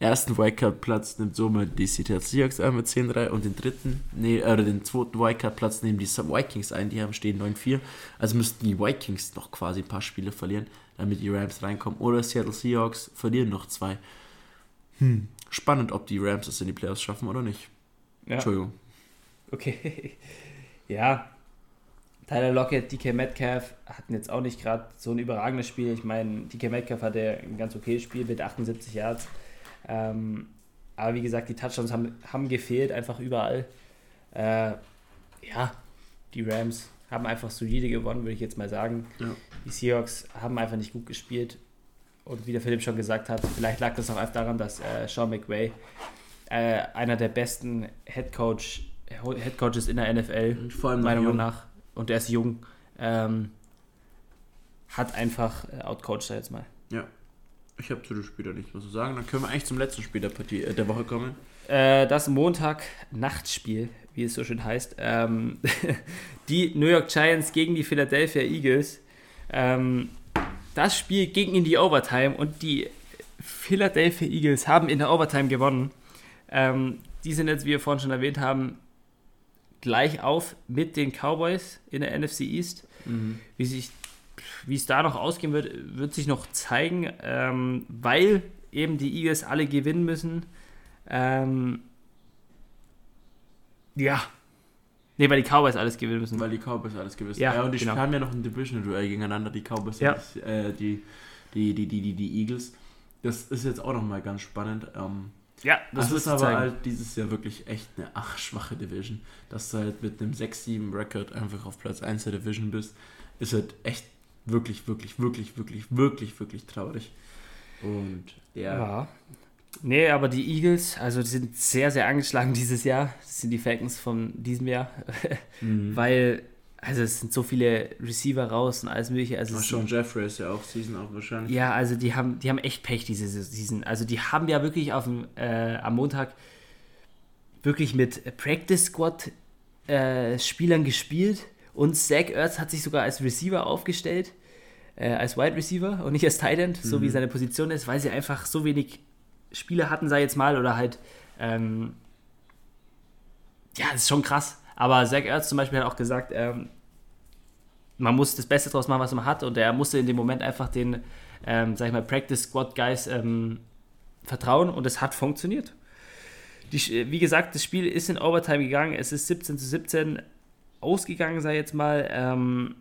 Ersten Wildcard-Platz nimmt somit die Seattle Seahawks ein mit 10-3 und den dritten, nee, oder den zweiten Wildcard-Platz nehmen die Vikings ein, die haben stehen 9-4. Also müssten die Vikings noch quasi ein paar Spiele verlieren, damit die Rams reinkommen. Oder Seattle Seahawks verlieren noch zwei. Hm. Spannend, ob die Rams es in die Playoffs schaffen oder nicht. Ja, Entschuldigung. okay. ja. Tyler Lockett, DK Metcalf hatten jetzt auch nicht gerade so ein überragendes Spiel. Ich meine, DK Metcalf hatte ein ganz okayes Spiel mit 78 Yards. Ähm, aber wie gesagt, die Touchdowns haben, haben gefehlt, einfach überall. Äh, ja, die Rams haben einfach solide gewonnen, würde ich jetzt mal sagen. Ja. Die Seahawks haben einfach nicht gut gespielt. Und wie der Philipp schon gesagt hat, vielleicht lag das auch einfach daran, dass äh, Sean McVay äh, einer der besten Head, Coach, Head Coaches in der NFL, Vor allem meiner Meinung nach, und der ist jung, ähm, hat einfach äh, outcoached, ich jetzt mal. Ich habe zu dem Spiel da nichts mehr zu sagen. Dann können wir eigentlich zum letzten Spiel der, Partie, äh, der Woche kommen. Äh, das Montag-Nachtspiel, wie es so schön heißt. Ähm, die New York Giants gegen die Philadelphia Eagles. Ähm, das Spiel ging in die Overtime und die Philadelphia Eagles haben in der Overtime gewonnen. Ähm, die sind jetzt, wie wir vorhin schon erwähnt haben, gleich auf mit den Cowboys in der NFC East. Wie, sich, wie es da noch ausgehen wird, wird sich noch zeigen, ähm, weil eben die Eagles alle gewinnen müssen. Ähm, ja. Nee, weil die Cowboys alles gewinnen müssen. Weil die Cowboys alles gewiss Ja, Ja, und die genau. haben ja noch ein Division-Duell gegeneinander, die Cowboys Ja. und die, äh, die, die, die, die, die, die Eagles. Das ist jetzt auch nochmal ganz spannend. Ähm, ja, das, wird ist aber zeigen. halt dieses Jahr wirklich echt eine ach, schwache Division. Dass du halt mit einem 6-7-Record einfach auf Platz 1 der Division bist, ist halt echt wirklich, wirklich, wirklich, wirklich, wirklich, wirklich traurig. Und ja, Ja. Nee, aber die Eagles, also die sind sehr, sehr angeschlagen dieses Jahr. Das sind die Falcons von diesem Jahr. Mhm. Weil, also es sind so viele Receiver raus und alles mögliche. Also Sean Jeffrey ist ja auch Season auch wahrscheinlich. Ja, also die haben, die haben echt Pech diese Season. Also die haben ja wirklich auf dem, äh, am Montag wirklich mit Practice Squad äh, Spielern gespielt und Zach Ertz hat sich sogar als Receiver aufgestellt, äh, als Wide Receiver und nicht als Tight End, so wie seine Position ist, weil sie einfach so wenig Spieler hatten, sei jetzt mal, oder halt, ähm, ja, das ist schon krass. Aber Zach Ertz zum Beispiel hat auch gesagt, ähm, man muss das Beste draus machen, was man hat. Und er musste in dem Moment einfach den, ähm, sag ich mal, Practice Squad Guys ähm, vertrauen und es hat funktioniert. Die, wie gesagt, das Spiel ist in Overtime gegangen. Es ist 17 zu 17 ausgegangen, sei jetzt mal. Ähm,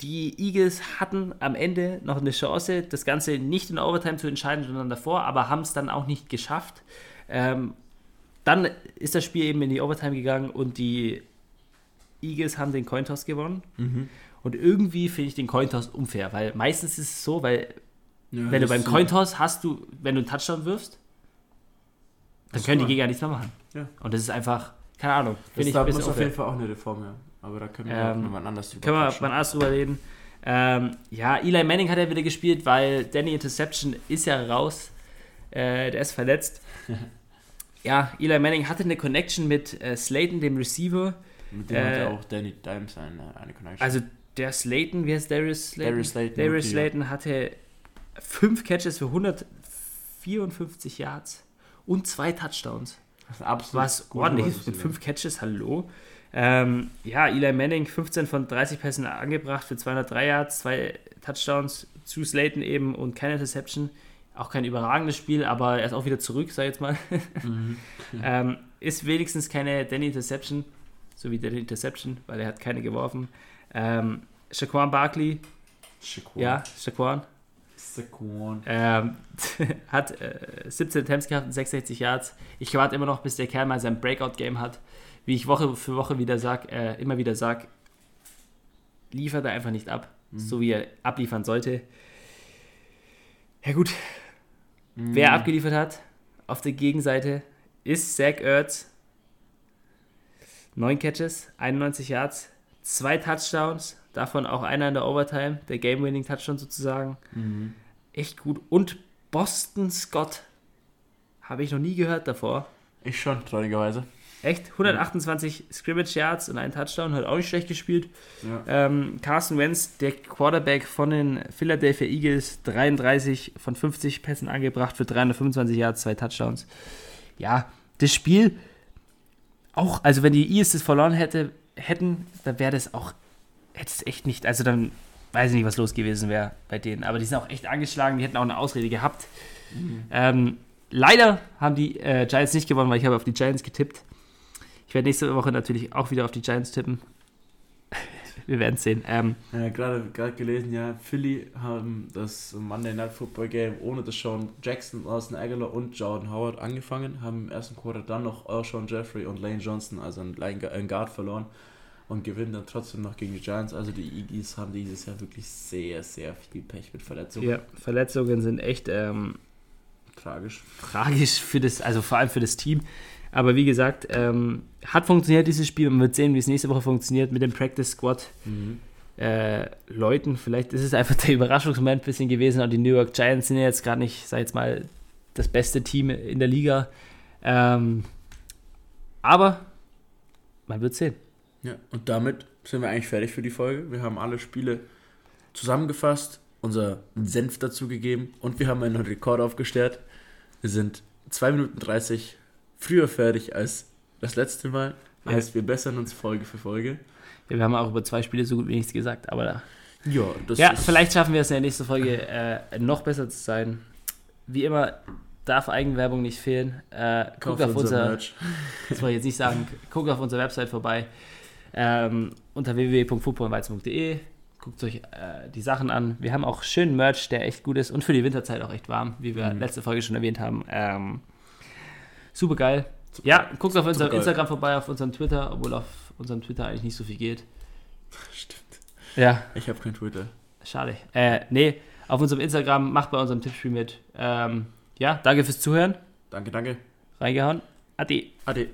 die Eagles hatten am Ende noch eine Chance, das Ganze nicht in Overtime zu entscheiden, sondern davor, aber haben es dann auch nicht geschafft. Ähm, dann ist das Spiel eben in die Overtime gegangen und die Eagles haben den Cointoss gewonnen. Mhm. Und irgendwie finde ich den Cointoss unfair, weil meistens ist es so, weil Ja, wenn du beim Cointoss hast du, wenn du einen Touchdown wirfst, dann können die so. Gegner nichts mehr machen. Ja. Und das ist einfach, keine Ahnung, Das ich da muss auf jeden. Fall auch eine Reform her. Aber da können wir Ähm, nochmal anders drüber Können wir mal anders drüber reden. Ähm, ja, Eli Manning hat ja wieder gespielt, weil Danny Interception ist ja raus. Äh, der ist verletzt. ja, Eli Manning hatte eine Connection mit äh, Slayton, dem Receiver. Mit dem äh, hat ja auch Danny Dimes eine, eine Connection. Also der Slayton, wie heißt Darius Slayton? Darius Slayton, Darius Slayton hatte fünf Catches für 154 Yards und zwei Touchdowns. das ist absolut Was ordentlich ist mit fünf Catches, hallo. Ähm, ja, Eli Manning 15 von 30 Pässen angebracht für 203 Yards, zwei Touchdowns zu Slayton eben und keine Interception. Auch kein überragendes Spiel, aber er ist auch wieder zurück, sag ich jetzt mal. Mhm. ähm, ist wenigstens keine Danny Interception, so wie Danny Interception, weil er hat keine geworfen. Ähm, Shaquan Barkley, Shaquan. ja, Shaquan, Shaquan. ähm, hat äh, 17 Attempts gehabt und 66 Yards. Ich warte immer noch, bis der Kerl mal sein Breakout-Game hat. Wie ich Woche für Woche wieder sag, äh, immer wieder sag, liefert er einfach nicht ab, Mhm. so wie er abliefern sollte. Ja gut, Mhm. wer abgeliefert hat auf der Gegenseite ist Zach Ertz. 9 Catches, 91 Yards, zwei Touchdowns, davon auch einer in der Overtime, der Game-Winning-Touchdown sozusagen. Mhm. Echt gut. Und Boston Scott habe ich noch nie gehört davor. Ich schon, traurigerweise. Echt? 128 Scrimmage Yards und ein Touchdown, hat auch nicht schlecht gespielt. Ja. Ähm, Carson Wentz, der Quarterback von den Philadelphia Eagles, 33 von 50 Pässen angebracht für 325 Yards, zwei Touchdowns. Ja, das Spiel auch, also wenn die Eagles das verloren hätte, hätten, dann wäre das auch, hätte es echt nicht, also dann weiß ich nicht, was los gewesen wäre bei denen. Aber die sind auch echt angeschlagen, die hätten auch eine Ausrede gehabt. Ähm, leider haben die äh, Giants nicht gewonnen, weil ich habe auf die Giants getippt. Ich werde nächste Woche natürlich auch wieder auf die Giants tippen. Wir werden sehen. Ähm, Ja, gerade gerade gelesen, ja, Philly haben das Monday Night Football Game ohne das Sean Jackson, Austin Aguilar und Jordan Howard angefangen, haben im ersten Quarter dann noch Sean Jeffrey und Lane Johnson, also einen Guard verloren und gewinnen dann trotzdem noch gegen die Giants. Also die Eagles haben dieses Jahr wirklich sehr, sehr viel Pech mit Verletzungen. ja, Verletzungen sind echt ähm, Tragisch. tragisch für das, also vor allem für das Team. Aber wie gesagt, ähm, hat funktioniert dieses Spiel. Man wird sehen, wie es nächste Woche funktioniert mit dem Practice Squad. Mhm. äh, Leuten. Vielleicht ist es einfach der Überraschungsmoment ein bisschen gewesen. Und die New York Giants sind ja jetzt gerade nicht, sag ich jetzt mal, das beste Team in der Liga. Ähm, aber man wird sehen. Ja, und damit sind wir eigentlich fertig für die Folge. Wir haben alle Spiele zusammengefasst, unser Senf dazu gegeben und wir haben einen Rekord aufgestellt. Wir sind 2 Minuten 30 früher fertig als das letzte Mal. Heißt, wir bessern uns Folge für Folge. Ja, wir haben auch über zwei Spiele so gut wie nichts gesagt. Aber da, Ja, das ja, vielleicht schaffen wir es in der nächsten Folge äh, noch besser zu sein. Wie immer darf Eigenwerbung nicht fehlen. Äh, guckt Kauft auf unser, Merch. das wollte ich jetzt nicht sagen, guckt auf unserer Website vorbei. Ähm, unter www.footballweizen.de. Guckt euch äh, die Sachen an. Wir haben auch schönen Merch, der echt gut ist und für die Winterzeit auch echt warm, wie wir Mhm. letzte Folge schon erwähnt haben. Ähm, super geil. Ja, guckt auf unserem. Instagram vorbei, auf unserem Twitter, obwohl auf unserem Twitter eigentlich nicht so viel geht. Stimmt. Ja, Ich habe kein Twitter. schade. Äh, nee, auf unserem Instagram, macht bei unserem Tippspiel mit. Ähm, ja, danke fürs Zuhören. Danke, danke. Reingehauen. Ade. Ade.